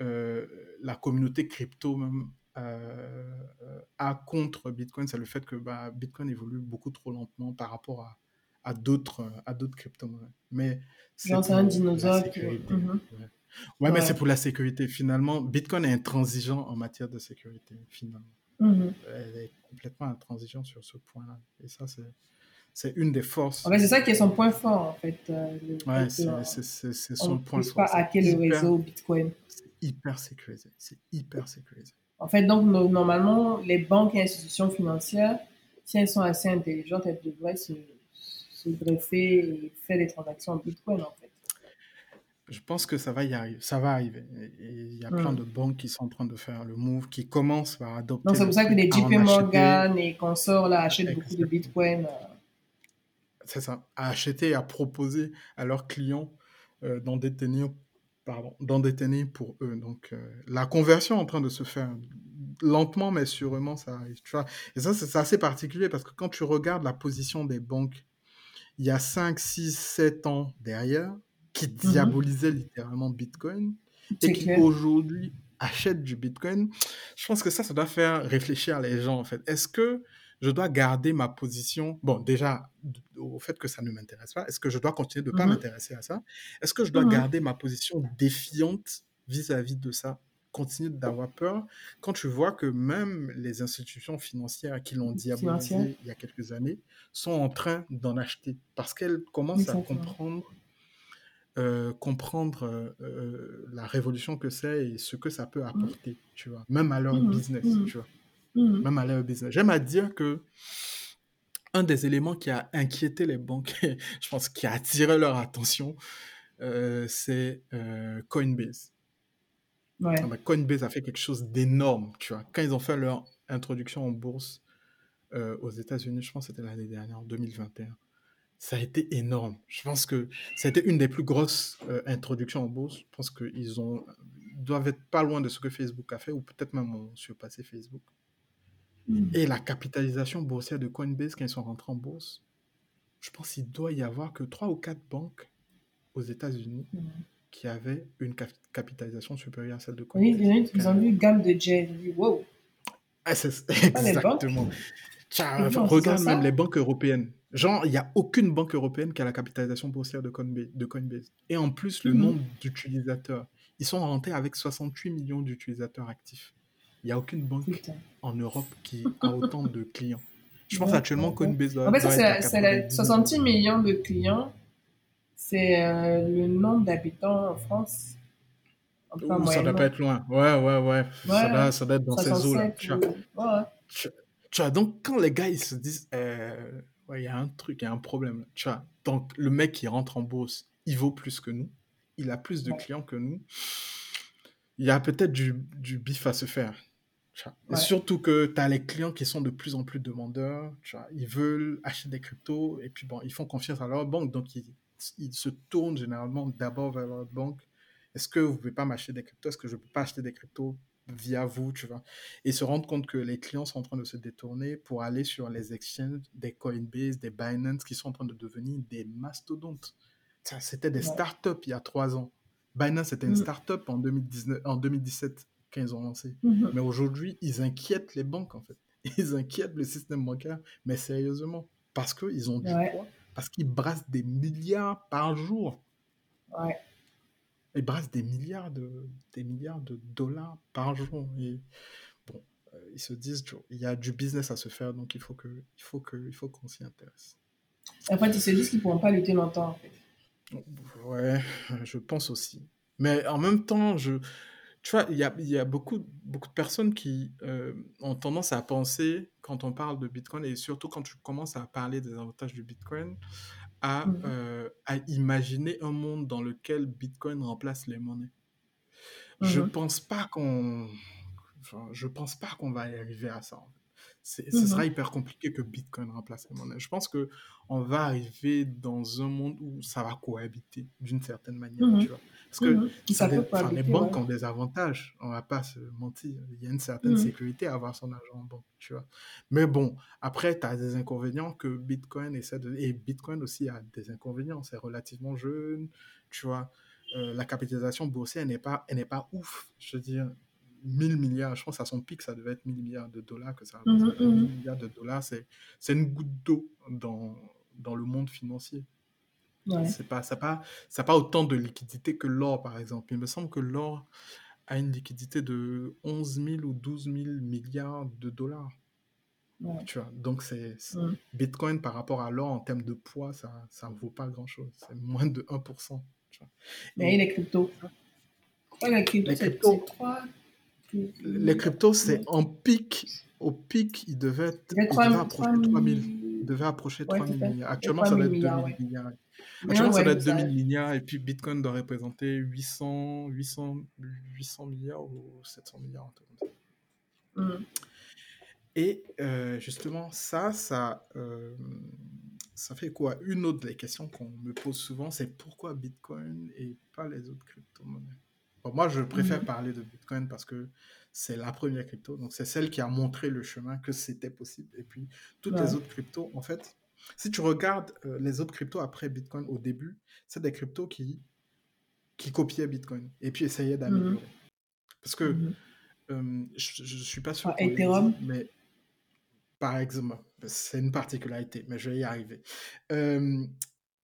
euh, la communauté crypto même euh, euh, a contre Bitcoin, c'est le fait que bah, Bitcoin évolue beaucoup trop lentement par rapport à, à d'autres à d'autres crypto-monnaies. Mais c'est un dinosaure qui. sécurité. Mhm. Ouais, Ouais, mais c'est pour la sécurité. Finalement, Bitcoin est intransigeant en matière de sécurité. Finalement, Mhm. elle est complètement intransigeante sur ce point-là. Et ça, c'est c'est une des forces. En fait, c'est ça qui est son point fort, en fait. euh, Ouais, c'est c'est- c'est- c'est on son ne point fort. pas hacker le hyper, réseau Bitcoin. c'est hyper sécurisé. C'est hyper sécurisé. En fait, donc, no- normalement, les banques et institutions financières, si elles sont assez intelligentes, elles devraient se, se et faire des transactions en Bitcoin, en fait. Je pense que ça va y arriver. Ça va arriver. Et et il y a plein Mhm. de banques qui sont en train de faire le move, qui commencent par Donc, adopter c'est le pour ça que les à JP. Morgan et consorts là achètent beaucoup de. Bitcoin. euh, C'est ça. À acheter, à proposer à leurs clients euh, d'en détenir, pardon, d'en détenir pour eux. Donc, euh, la conversion est en train de se faire lentement, mais sûrement, ça arrive. Tu vois? Et ça, c'est c'est assez particulier parce que quand tu regardes la position des banques il y a 5, 6, 7 ans derrière, qui Mhm. diabolisaient littéralement Bitcoin et qui aujourd'hui achètent du Bitcoin, je pense que ça, ça doit faire réfléchir les gens en fait. Est-ce que je dois garder ma position, bon déjà au fait que ça ne m'intéresse pas, est-ce que je dois continuer de ne pas Mhm. m'intéresser à ça? Est-ce que je dois garder ma position défiante vis-à-vis de ça? Continuer d'avoir peur quand tu vois que même les institutions financières qui l'ont diabolisé il y a quelques années sont en train d'en acheter parce qu'elles commencent à comprendre euh, comprendre euh, euh, la révolution que c'est et ce que ça peut Mhm. apporter, tu vois, même à leur Mhm. business, Mhm. tu vois, même à leur business. J'aime à dire que un des éléments qui a inquiété les banques, je pense qui a attiré leur attention, euh, c'est Coinbase. Ouais. Ah bah, Coinbase a fait quelque chose d'énorme, tu vois. Quand ils ont fait leur introduction en bourse euh, aux États-Unis, je pense que c'était l'année dernière, en 2021, ça a été énorme. Je pense que ça a été une des plus grosses euh, introductions en bourse. Je pense qu'ils ont doivent être pas loin de ce que Facebook a fait, ou peut-être même ont surpassé Facebook. Mhm. Et la capitalisation boursière de Coinbase, quand ils sont rentrés en bourse, je pense qu'il doit y avoir que trois ou quatre banques aux États-Unis Mhm. Qui avaient une cap- capitalisation supérieure à celle de Oui, Coinbase. ils ont vu gamme de dit, wow, Ah, exactement. Tiens, regarde même les banques européennes. Genre, il n'y a aucune banque européenne qui a la capitalisation boursière de Coinbase. De Coinbase. Et en plus, le Mhm. nombre d'utilisateurs. Ils sont rentrés avec 68 millions d'utilisateurs actifs. Il n'y a aucune banque Putain. en Europe qui a autant de clients. Je pense Ouais, actuellement ouais, ouais. Coinbase doit, En fait, doit c'est être à la- c'est la 90 66 millions. millions de clients. C'est euh, le nombre d'habitants en France. Ouh, ça doit moyennement. pas être loin. Ouais, ouais, ouais. Ça Ouais, doit, ça doit être dans ces eaux-là. 67 Tu vois. Ouais. Tu, tu vois, donc quand les gars ils se disent, euh, ouais, il y a un truc, il y a un problème. Tu vois, donc le mec qui rentre en bourse, il vaut plus que nous, il a plus de Ouais. clients que nous. Il y a peut-être du, du bif à se faire. Et Ouais. surtout que tu as les clients qui sont de plus en plus demandeurs. Tu vois, ils veulent acheter des cryptos et puis bon, ils font confiance à leur banque, donc ils, ils se tournent généralement d'abord vers leur banque. Est-ce que vous pouvez pas m'acheter des cryptos? Est-ce que je peux pas acheter des cryptos via vous, tu vois? Et se rendre compte que les clients sont en train de se détourner pour aller sur les exchanges des Coinbase, des Binance, qui sont en train de devenir des mastodontes. C'était des startups il y a trois ans. Binance, c'était une Mm. startup en, 2019, en 2017 quand ils ont lancé. Mais aujourd'hui, ils inquiètent les banques, en fait. Ils inquiètent le système bancaire, mais sérieusement. Parce qu'ils ont du Ouais. poids, parce qu'ils brassent des milliards par jour. Ouais. Ils brassent des milliards de, des milliards de dollars par jour. Et bon, euh, ils se disent, il y a du business à se faire, donc il faut que, il faut que, il faut qu'on s'y intéresse. En fait, ils se disent qu'ils ne pourront pas lutter longtemps, en fait. Ouais, je pense aussi. Mais en même temps, je, tu vois, il y a, il y a beaucoup, beaucoup de personnes qui euh, ont tendance à penser, quand on parle de Bitcoin, et surtout quand tu commences à parler des avantages du Bitcoin, à, Mhm. euh, à imaginer un monde dans lequel Bitcoin remplace les monnaies. Je Mhm. pense pas qu'on, enfin, je pense pas qu'on va y arriver à ça. en fait. Ce sera Mhm. hyper compliqué que Bitcoin remplace les monnaies. Je pense que on va arriver dans un monde où ça va cohabiter d'une certaine manière, tu vois. Parce que Ça enfin, les banques ouais. ont des avantages, on va pas se mentir. Il y a une certaine sécurité à avoir son argent en banque, tu vois. Mais bon, après, tu as des inconvénients que Bitcoin essaie de... Et Bitcoin aussi a des inconvénients. C'est relativement jeune, tu vois. Euh, la capitalisation boursière, n'est pas, elle n'est pas ouf. Je veux dire, 1000 milliards, je pense à son pic, ça devait être 1000 milliards de dollars que ça Mhm, représentait. 1000 mhm. milliards de dollars, c'est, c'est une goutte d'eau dans, dans le monde financier. Ouais. C'est pas, ça n'a pas, ça pas autant de liquidité que l'or, par exemple. Il me semble que l'or a une liquidité de 11 000 ou 12 000 milliards de dollars. Ouais. Tu vois, donc c'est, Mhm. Bitcoin par rapport à l'or en termes de poids, ça ne vaut pas grand-chose. C'est moins de 1%. Tu vois. Mais Et les cryptos. Ouais, les cryptos, les c'est cryptos, c'est trois. Les cryptos, c'est en pic. Au pic, il devait, être, Il y a il 3, devait approcher 3 000. Il 000. devait approcher Ouais, 3 c'est 000 ça. milliards. Actuellement, 3 ça doit 000 être 2 000 milliards, Actuellement, ça doit être ça. 2000 milliards et puis Bitcoin doit représenter 800, 800, 800 milliards ou 700 milliards. Mhm. Et euh, justement, ça, ça, euh, ça fait quoi? Une autre des questions qu'on me pose souvent, c'est pourquoi Bitcoin et pas les autres crypto-monnaies? Bon, Moi, je préfère Mhm. parler de Bitcoin parce que c'est la première crypto, donc c'est celle qui a montré le chemin que c'était possible. Et puis, toutes les autres cryptos, en fait, si tu regardes euh, les autres cryptos après Bitcoin au début, c'est des cryptos qui, qui copiaient Bitcoin et puis essayaient Mhm. d'améliorer. Parce que euh, je ne suis pas sûr Ah, Ethereum. dit, mais par exemple, c'est une particularité, mais je vais y arriver. Euh,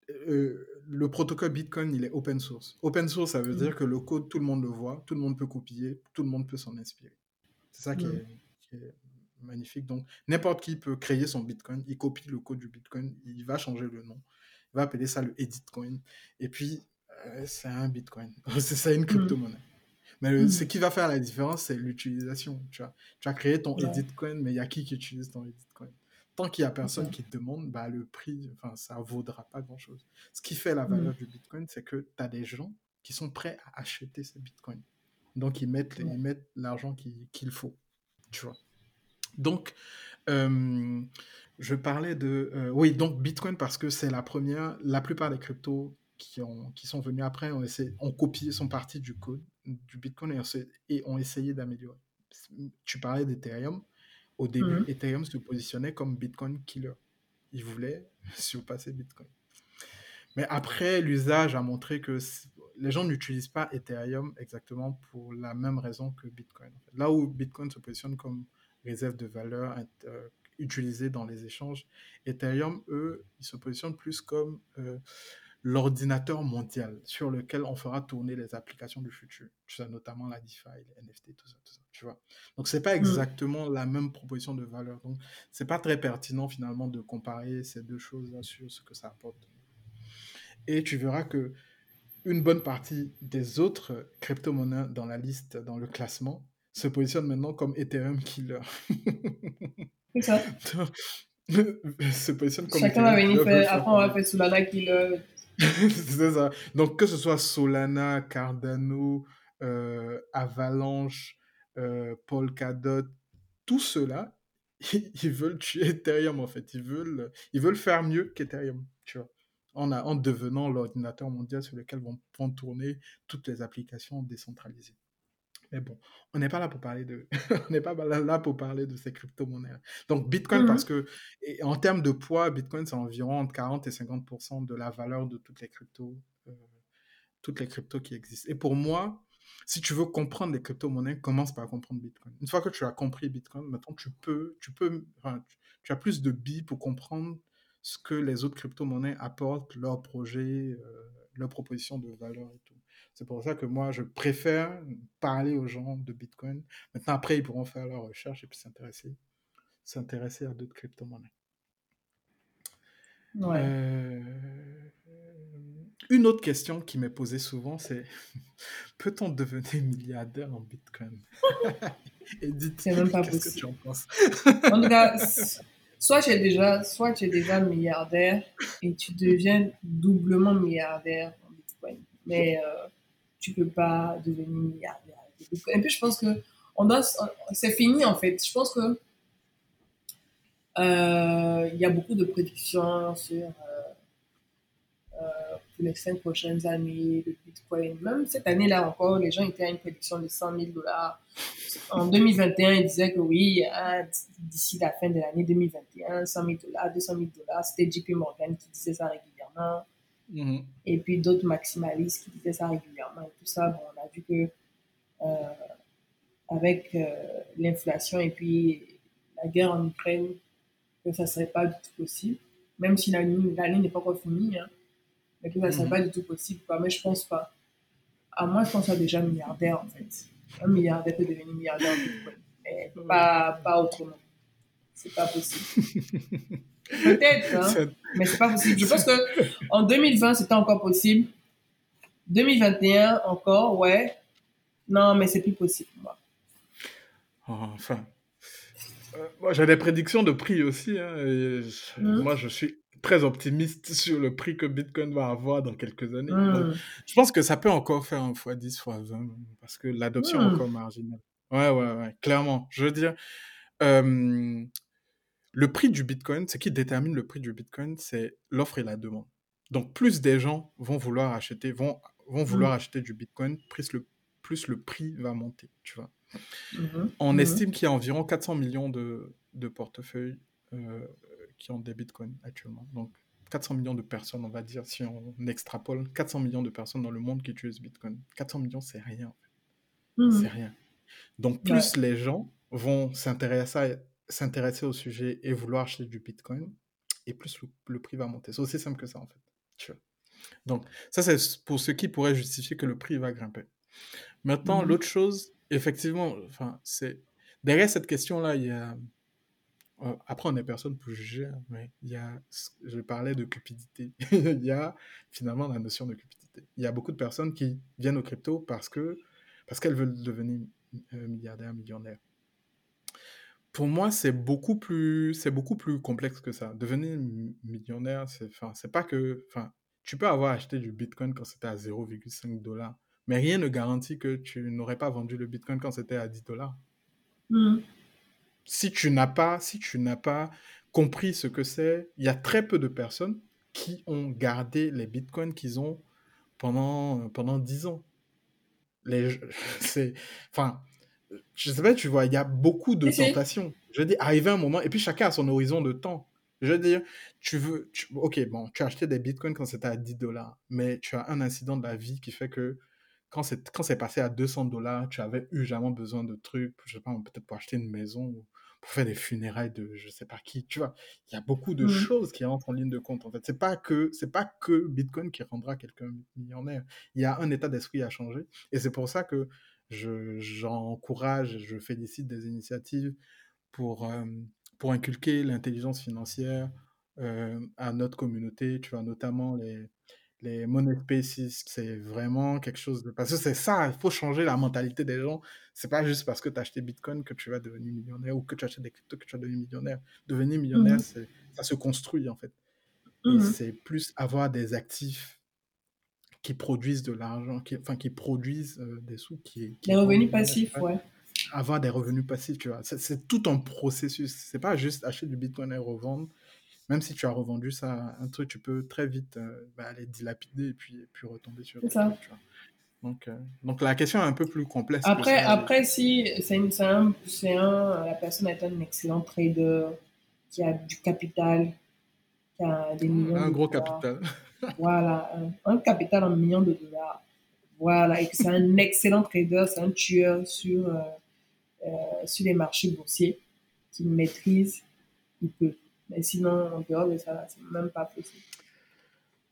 euh, le protocole Bitcoin, il est open source. Open source, ça veut Mhm. dire que le code, tout le monde le voit, tout le monde peut copier, tout le monde peut s'en inspirer. C'est ça qui est, qui est magnifique. Donc, n'importe qui peut créer son Bitcoin, il copie le code du Bitcoin, il va changer le nom, il va appeler ça le Editcoin, et puis euh, c'est un Bitcoin. c'est ça une Mhm. crypto-monnaie. Mais le- ce qui va faire la différence, c'est l'utilisation. Tu tu as créé ton. Editcoin, mais il y a qui qui utilise ton Editcoin? Tant qu'il n'y a personne qui te demande, bah, le prix, ça vaudra pas grand-chose. Ce qui fait la valeur du Bitcoin, c'est que tu as des gens qui sont prêts à acheter ces Bitcoins. Donc, ils mettent, Ouais. ils mettent l'argent qu'il faut. Tu vois. Donc, euh, je parlais de... euh, oui, donc Bitcoin parce que c'est la première. La plupart des cryptos qui, ont, qui sont venus après ont, essayé, ont copié, sont partis du code du Bitcoin et, ont- et ont essayé d'améliorer. Tu parlais d'Ethereum. Au début, Mhm. Ethereum se positionnait comme Bitcoin killer. Il voulait surpasser Bitcoin. Mais après, l'usage a montré que les gens n'utilisent pas Ethereum exactement pour la même raison que Bitcoin. Là où Bitcoin se positionne comme réserve de valeur euh, utilisée dans les échanges, Ethereum, eux, ils se positionnent plus comme euh, l'ordinateur mondial sur lequel on fera tourner les applications du futur. Tu sais, notamment la DeFi, les NFT, tout ça, tout ça, tu vois. Donc, c'est pas Mhm. exactement la même proposition de valeur. Donc, c'est pas très pertinent finalement de comparer ces deux choses-là sur ce que ça apporte. Et tu verras que une bonne partie des autres crypto-monnaies dans la liste, dans le classement, se positionnent maintenant comme Ethereum killer. C'est ça. se positionnent comme Chacun faire. faire Après, on va pareil. faire Solana Killer. C'est ça. Donc, que ce soit Solana, Cardano, euh, Avalanche, euh, Polkadot, tous ceux-là, ils veulent tuer Ethereum en fait. Ils veulent, faire mieux qu'Ethereum, tu vois. En devenant l'ordinateur mondial sur lequel vont, vont tourner toutes les applications décentralisées. Mais bon, on n'est pas là pour parler de, on n'est pas là pour parler de ces crypto-monnaies. Donc Bitcoin, Mhm. parce que et en termes de poids, Bitcoin c'est environ entre 40 et 50% de la valeur de toutes les cryptos, euh, toutes les cryptos qui existent. Et pour moi, si tu veux comprendre les crypto-monnaies, commence par comprendre Bitcoin. Une fois que tu as compris Bitcoin, maintenant tu peux, tu peux, enfin, tu, tu as plus de billes pour comprendre ce que les autres crypto-monnaies apportent, leurs projets, euh, leurs propositions de valeur et tout. C'est pour ça que moi, je préfère parler aux gens de Bitcoin. Maintenant, après, ils pourront faire leur recherche et puis s'intéresser, s'intéresser à d'autres crypto-monnaies. Ouais. Euh, Une autre question qui m'est posée souvent, c'est peut-on devenir milliardaire en Bitcoin? Edith, qu'est-ce que tu en penses? En tout cas, soit tu es déjà, soit tu es déjà milliardaire et tu deviens doublement milliardaire en Bitcoin. Mais euh, tu peux pas devenir milliardaire. Et puis je pense que on doit, c'est fini en fait. Je pense que euh, il y a beaucoup de prédictions sur euh, euh, les cinq prochaines années le Bitcoin. Même cette année-là encore, les gens étaient à une prédiction de 100 000 dollars. En 2021, ils disaient que oui, hein, d'ici la fin de l'année 2021, 100 000 dollars, 200 000 dollars. C'était JP Morgan qui disait ça régulièrement. Mhm. Et puis d'autres maximalistes qui disaient ça régulièrement. Et tout ça, bon, on a vu que euh, avec euh, l'inflation et puis la guerre en Ukraine, que ça ne serait pas du tout possible. Même si l'année n'est pas encore finie, hein, mais que ça ne serait Mhm. pas du tout possible. Quoi. Mais je pense pas. À moi, je pense soit déjà milliardaire, en fait. Un milliardaire peut devenir milliardaire en. Mais pas, pas autrement. C'est pas possible. Peut-être, hein, mais c'est pas possible. Je pense que en 2020, c'était encore possible. 2021, encore, ouais. Non, mais c'est plus possible moi. Enfin, euh, moi j'ai des prédictions de prix aussi. hein, et je- Mhm. Moi je suis très optimiste sur le prix que Bitcoin va avoir dans quelques années. Donc, Hmm. je pense que ça peut encore faire un x10, x20 parce que l'adoption est Hmm. encore marginale. Ouais, ouais, ouais, clairement. Je veux dire, euh, le prix du Bitcoin, ce qui détermine le prix du Bitcoin, c'est l'offre et la demande. Donc, plus des gens vont vouloir acheter, vont, vont vouloir Mhm. acheter du Bitcoin, plus le, plus le prix va monter, tu vois. Mhm. On Mhm. estime qu'il y a environ 400 millions de, de portefeuilles euh, qui ont des bitcoins actuellement. Donc, 400 millions de personnes, on va dire, si on extrapole, 400 millions de personnes dans le monde qui utilisent bitcoin. 400 millions, c'est rien, en fait. Mhm. C'est rien. Donc, plus les gens vont s'intéresser à- s'intéresser au sujet et vouloir acheter du bitcoin, et plus le, le prix va monter. C'est aussi simple que ça, en fait. Tu vois. Donc, ça, c'est pour ce qui pourrait justifier que le prix va grimper. Maintenant, Mhm. l'autre chose, effectivement, enfin, c'est derrière cette question-là, il y a euh, après, on n'est personne pour juger, hein, mais il y a, je parlais de cupidité. il y a finalement la notion de cupidité. Il y a beaucoup de personnes qui viennent au crypto parce que parce qu'elles veulent devenir euh, milliardaires, millionnaires. Pour moi, c'est beaucoup plus c'est beaucoup plus complexe que ça. Devenir millionnaire, c'est enfin, c'est pas que enfin, tu peux avoir acheté du Bitcoin quand c'était à 0,5 dollars, mais rien ne garantit que tu n'aurais pas vendu le Bitcoin quand c'était à 10 dollars Mhm. si tu n'as pas, si tu n'as pas compris ce que c'est, il y a très peu de personnes qui ont gardé les bitcoins qu'ils ont pendant, pendant 10 ans. Les, c'est, enfin, je sais pas, tu vois, il y a beaucoup de tentations. Je veux dire, arriver un moment, et puis chacun a son horizon de temps. Je veux dire, tu veux, tu- ok, bon, tu as acheté des bitcoins quand c'était à 10 dollars, mais tu as un incident de la vie qui fait que quand c'est, quand c'est passé à 200 dollars, tu avais urgemment besoin de trucs, je sais pas, peut-être pour acheter une maison ou pour faire des funérailles de je sais pas qui, tu vois. Il y a beaucoup de Mhm. choses qui rentrent en ligne de compte, en fait. C'est pas que, c'est pas que Bitcoin qui rendra quelqu'un millionnaire. Il y a un état d'esprit à changer. Et c'est pour ça que j'encourage, je félicite des initiatives pour, euh, pour inculquer l'intelligence financière euh, à notre communauté, tu vois, notamment les, les money spaces, c'est vraiment quelque chose de... Parce que c'est ça, il faut changer la mentalité des gens. C'est pas juste parce que tu as acheté Bitcoin que tu vas devenir millionnaire ou que tu achètes des cryptos que tu vas devenir millionnaire. Devenir millionnaire, Mhm. c'est, ça se construit en fait. Mhm. c'est plus avoir des actifs qui produisent de l'argent, qui, enfin qui produisent euh, des sous, qui, rendent revenus passifs, ouais. Avoir des revenus passifs, tu vois. C'est, c'est tout un processus. C'est pas juste acheter du Bitcoin et revendre. Même si tu as revendu ça, un truc, tu peux très vite euh, bah, aller dilapider et puis, et puis retomber sur C'est ça. trucs, tu vois. Donc, euh, donc la question est un peu plus complexe. Après, après si c'est un, un, la personne est un excellent trader qui a du capital, qui a des millions un gros dollars. capital. Voilà, un, capital en millions de dollars. Voilà, et que c'est un excellent trader, c'est un tueur sur, euh, euh, sur les marchés boursiers qu'il maîtrise, il peut. Mais sinon, en dehors de ça, c'est même pas possible.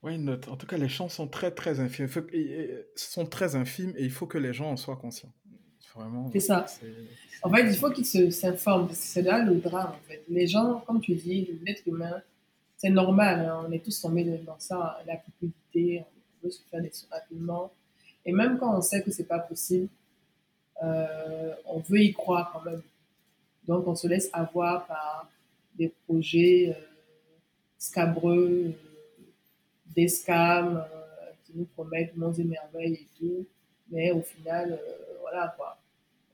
Oui, note. En tout cas, les chances sont très, très infimes. sont très infimes et il faut que les gens en soient conscients. Vraiment. C'est ça. En fait, il faut qu'ils s'informent parce que c'est là le drame. En fait. Les gens, comme tu dis, l'être humain, c'est normal. Hein. on est tous tombés dans ça, la cupidité, on veut se faire des sous rapidement. Et même quand on sait que c'est pas possible, euh, on veut y croire quand même. Donc, on se laisse avoir par des projets euh, scabreux. Euh, des scams qui nous promettent monts et merveilles et tout. Mais au final, voilà quoi.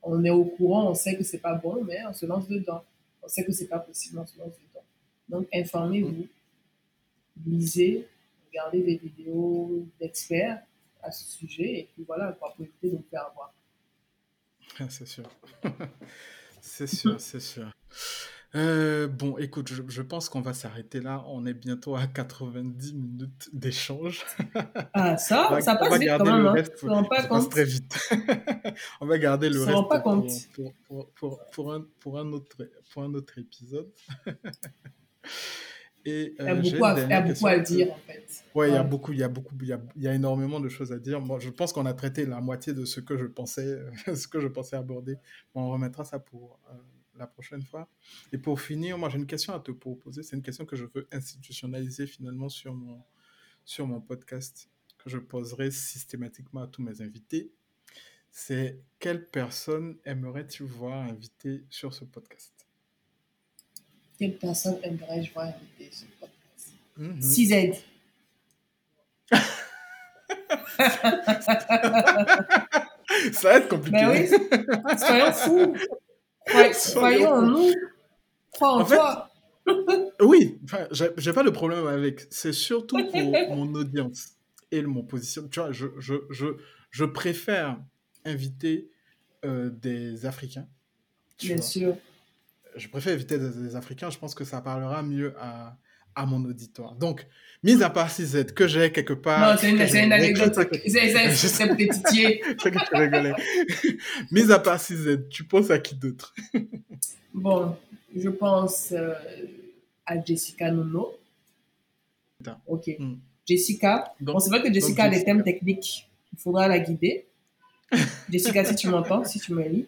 On est au courant, on sait que c'est pas bon, mais on se lance dedans. On sait que c'est pas possible, on se lance dedans. Donc, informez-vous, lisez, regardez des vidéos d'experts à ce sujet et puis voilà, pour éviter de vous faire avoir. C'est sûr. c'est sûr, c'est sûr. Euh, bon, écoute, je, pense qu'on va s'arrêter là. On est bientôt à 90 minutes d'échange. Ah, ça, ça passe vite quand même. Hein. Reste pour, pas compte. très vite. on va garder le reste pas compte. Pour, pour, pour, un, pour, un autre, pour un autre épisode. Et, il y a euh, beaucoup, à, beaucoup à, dire, en fait. Ouais, il y a beaucoup, il y a beaucoup, il y a, il y a énormément de choses à dire. Moi, je pense qu'on a traité la moitié de ce que je pensais, ce que je pensais aborder. on remettra ça pour, euh, la prochaine fois. Et pour finir, moi j'ai une question à te proposer. C'est une question que je veux institutionnaliser finalement sur mon, sur mon podcast, que je poserai systématiquement à tous mes invités. C'est quelle personne aimerais-tu voir invité sur ce podcast? Quelle personne aimerais-je voir invité sur ce podcast mm -hmm. 6Z. Ça va être compliqué. Ben oui, soyons fous. Soyons en nous. Crois en, toi. oui, j'ai pas de problème avec. C'est surtout pour mon audience et mon position. Tu vois, je, je, je, je préfère inviter euh, des Africains. Bien sûr. Je préfère inviter des, Africains. Je pense que ça parlera mieux à, à mon auditoire. Donc, mis à part CZ, que j'ai quelque part. Non, c'est une, une, anecdote. C'est pour titiller. C'est que tu rigolais. mis à part CZ, tu penses à qui d'autre? Bon, je pense euh, à Jessica Nono. Ok. Hmm. Jessica. Donc, bon, c'est vrai que Jessica a des thèmes techniques. Il faudra la guider. Jessica, si tu m'entends, si tu me lis.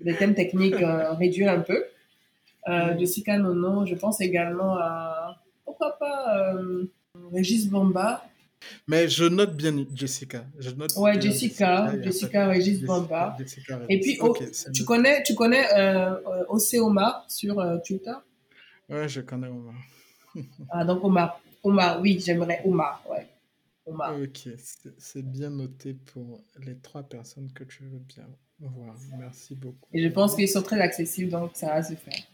Les thèmes techniques, euh, réduire un peu. Euh, Jessica Nono, je pense également à, pourquoi pas, euh, Régis Bomba. Mais je note bien Jessica. Je note ouais, Jessica, Jessica, Régis Bomba. Et puis, oh, tu, connais, tu connais euh, euh Omar sur Twitter? Ouais, je connais Omar. ah, donc Omar. Omar, oui, j'aimerais Omar, ouais. Omar. Ok, c'est bien noté pour les trois personnes que tu veux bien voir. Merci beaucoup. Et je pense qu'ils sont très accessibles, donc ça va se faire.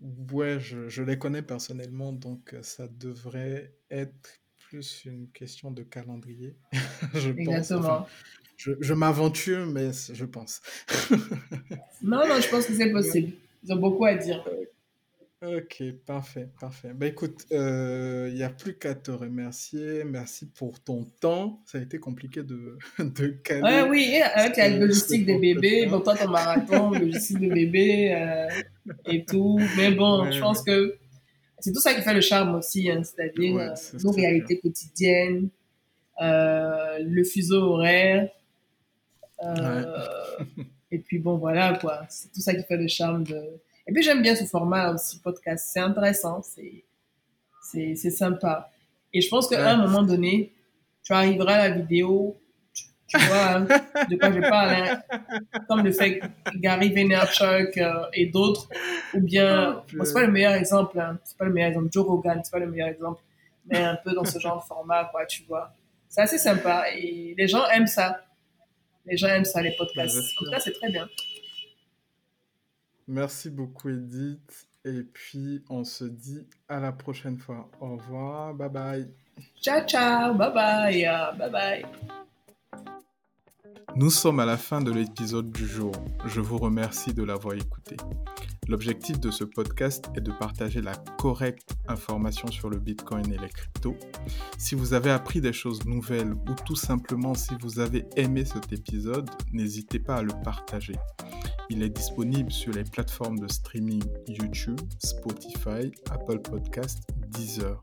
Ouais, je, je, les connais personnellement, donc euh, ça devrait être plus une question de calendrier. je Exactement. Pense. je, je m'aventure, mais je pense. non, non, je pense que c'est possible. Ils ont beaucoup à dire. Ok, parfait, parfait. Bah écoute, il euh, n'y a plus qu'à te remercier. Merci pour ton temps. Ça a été compliqué de, de caler. Ouais, oui, avec la logistique des bébés. Bon, toi, ton marathon, logistique des bébés euh, et tout. Mais bon, je pense que c'est tout ça qui fait le charme aussi, hein, c'est-à-dire euh, nos réalités quotidiennes, le fuseau horaire. et puis bon, voilà, quoi. C'est tout ça qui fait le charme de et puis j'aime bien ce format aussi, podcast. C'est intéressant, c'est, c'est, sympa. Et je pense qu'à un moment donné, tu arriveras à la vidéo, tu, vois hein, de quoi je parle, hein. comme le fait Gary Vaynerchuk euh, et d'autres, ou bien, oh, c'est pas le meilleur exemple, hein, c'est pas le meilleur exemple, Joe Rogan, c'est pas le meilleur exemple, mais un peu dans ce genre de format, quoi, tu vois. C'est assez sympa et les gens aiment ça. Les gens aiment ça, les podcasts. En tout cas, c'est très bien. Merci beaucoup, Edith. Et puis, on se dit à la prochaine fois. Au revoir. Bye bye. Ciao, ciao. Bye bye. Bye bye. Nous sommes à la fin de l'épisode du jour. Je vous remercie de l'avoir écouté. L'objectif de ce podcast est de partager la correcte information sur le Bitcoin et les cryptos. Si vous avez appris des choses nouvelles ou tout simplement si vous avez aimé cet épisode, n'hésitez pas à le partager. Il est disponible sur les plateformes de streaming YouTube, Spotify, Apple Podcast, Deezer.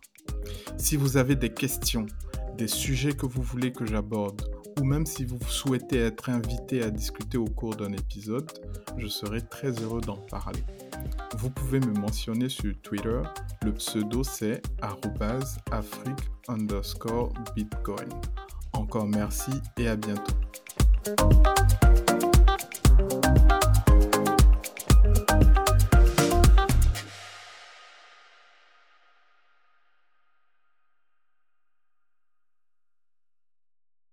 Si vous avez des questions, des sujets que vous voulez que j'aborde, ou même si vous souhaitez être invité à discuter au cours d'un épisode, je serai très heureux d'en parler. Vous pouvez me mentionner sur Twitter, le pseudo c'est afrique underscore bitcoin. Encore merci et à bientôt.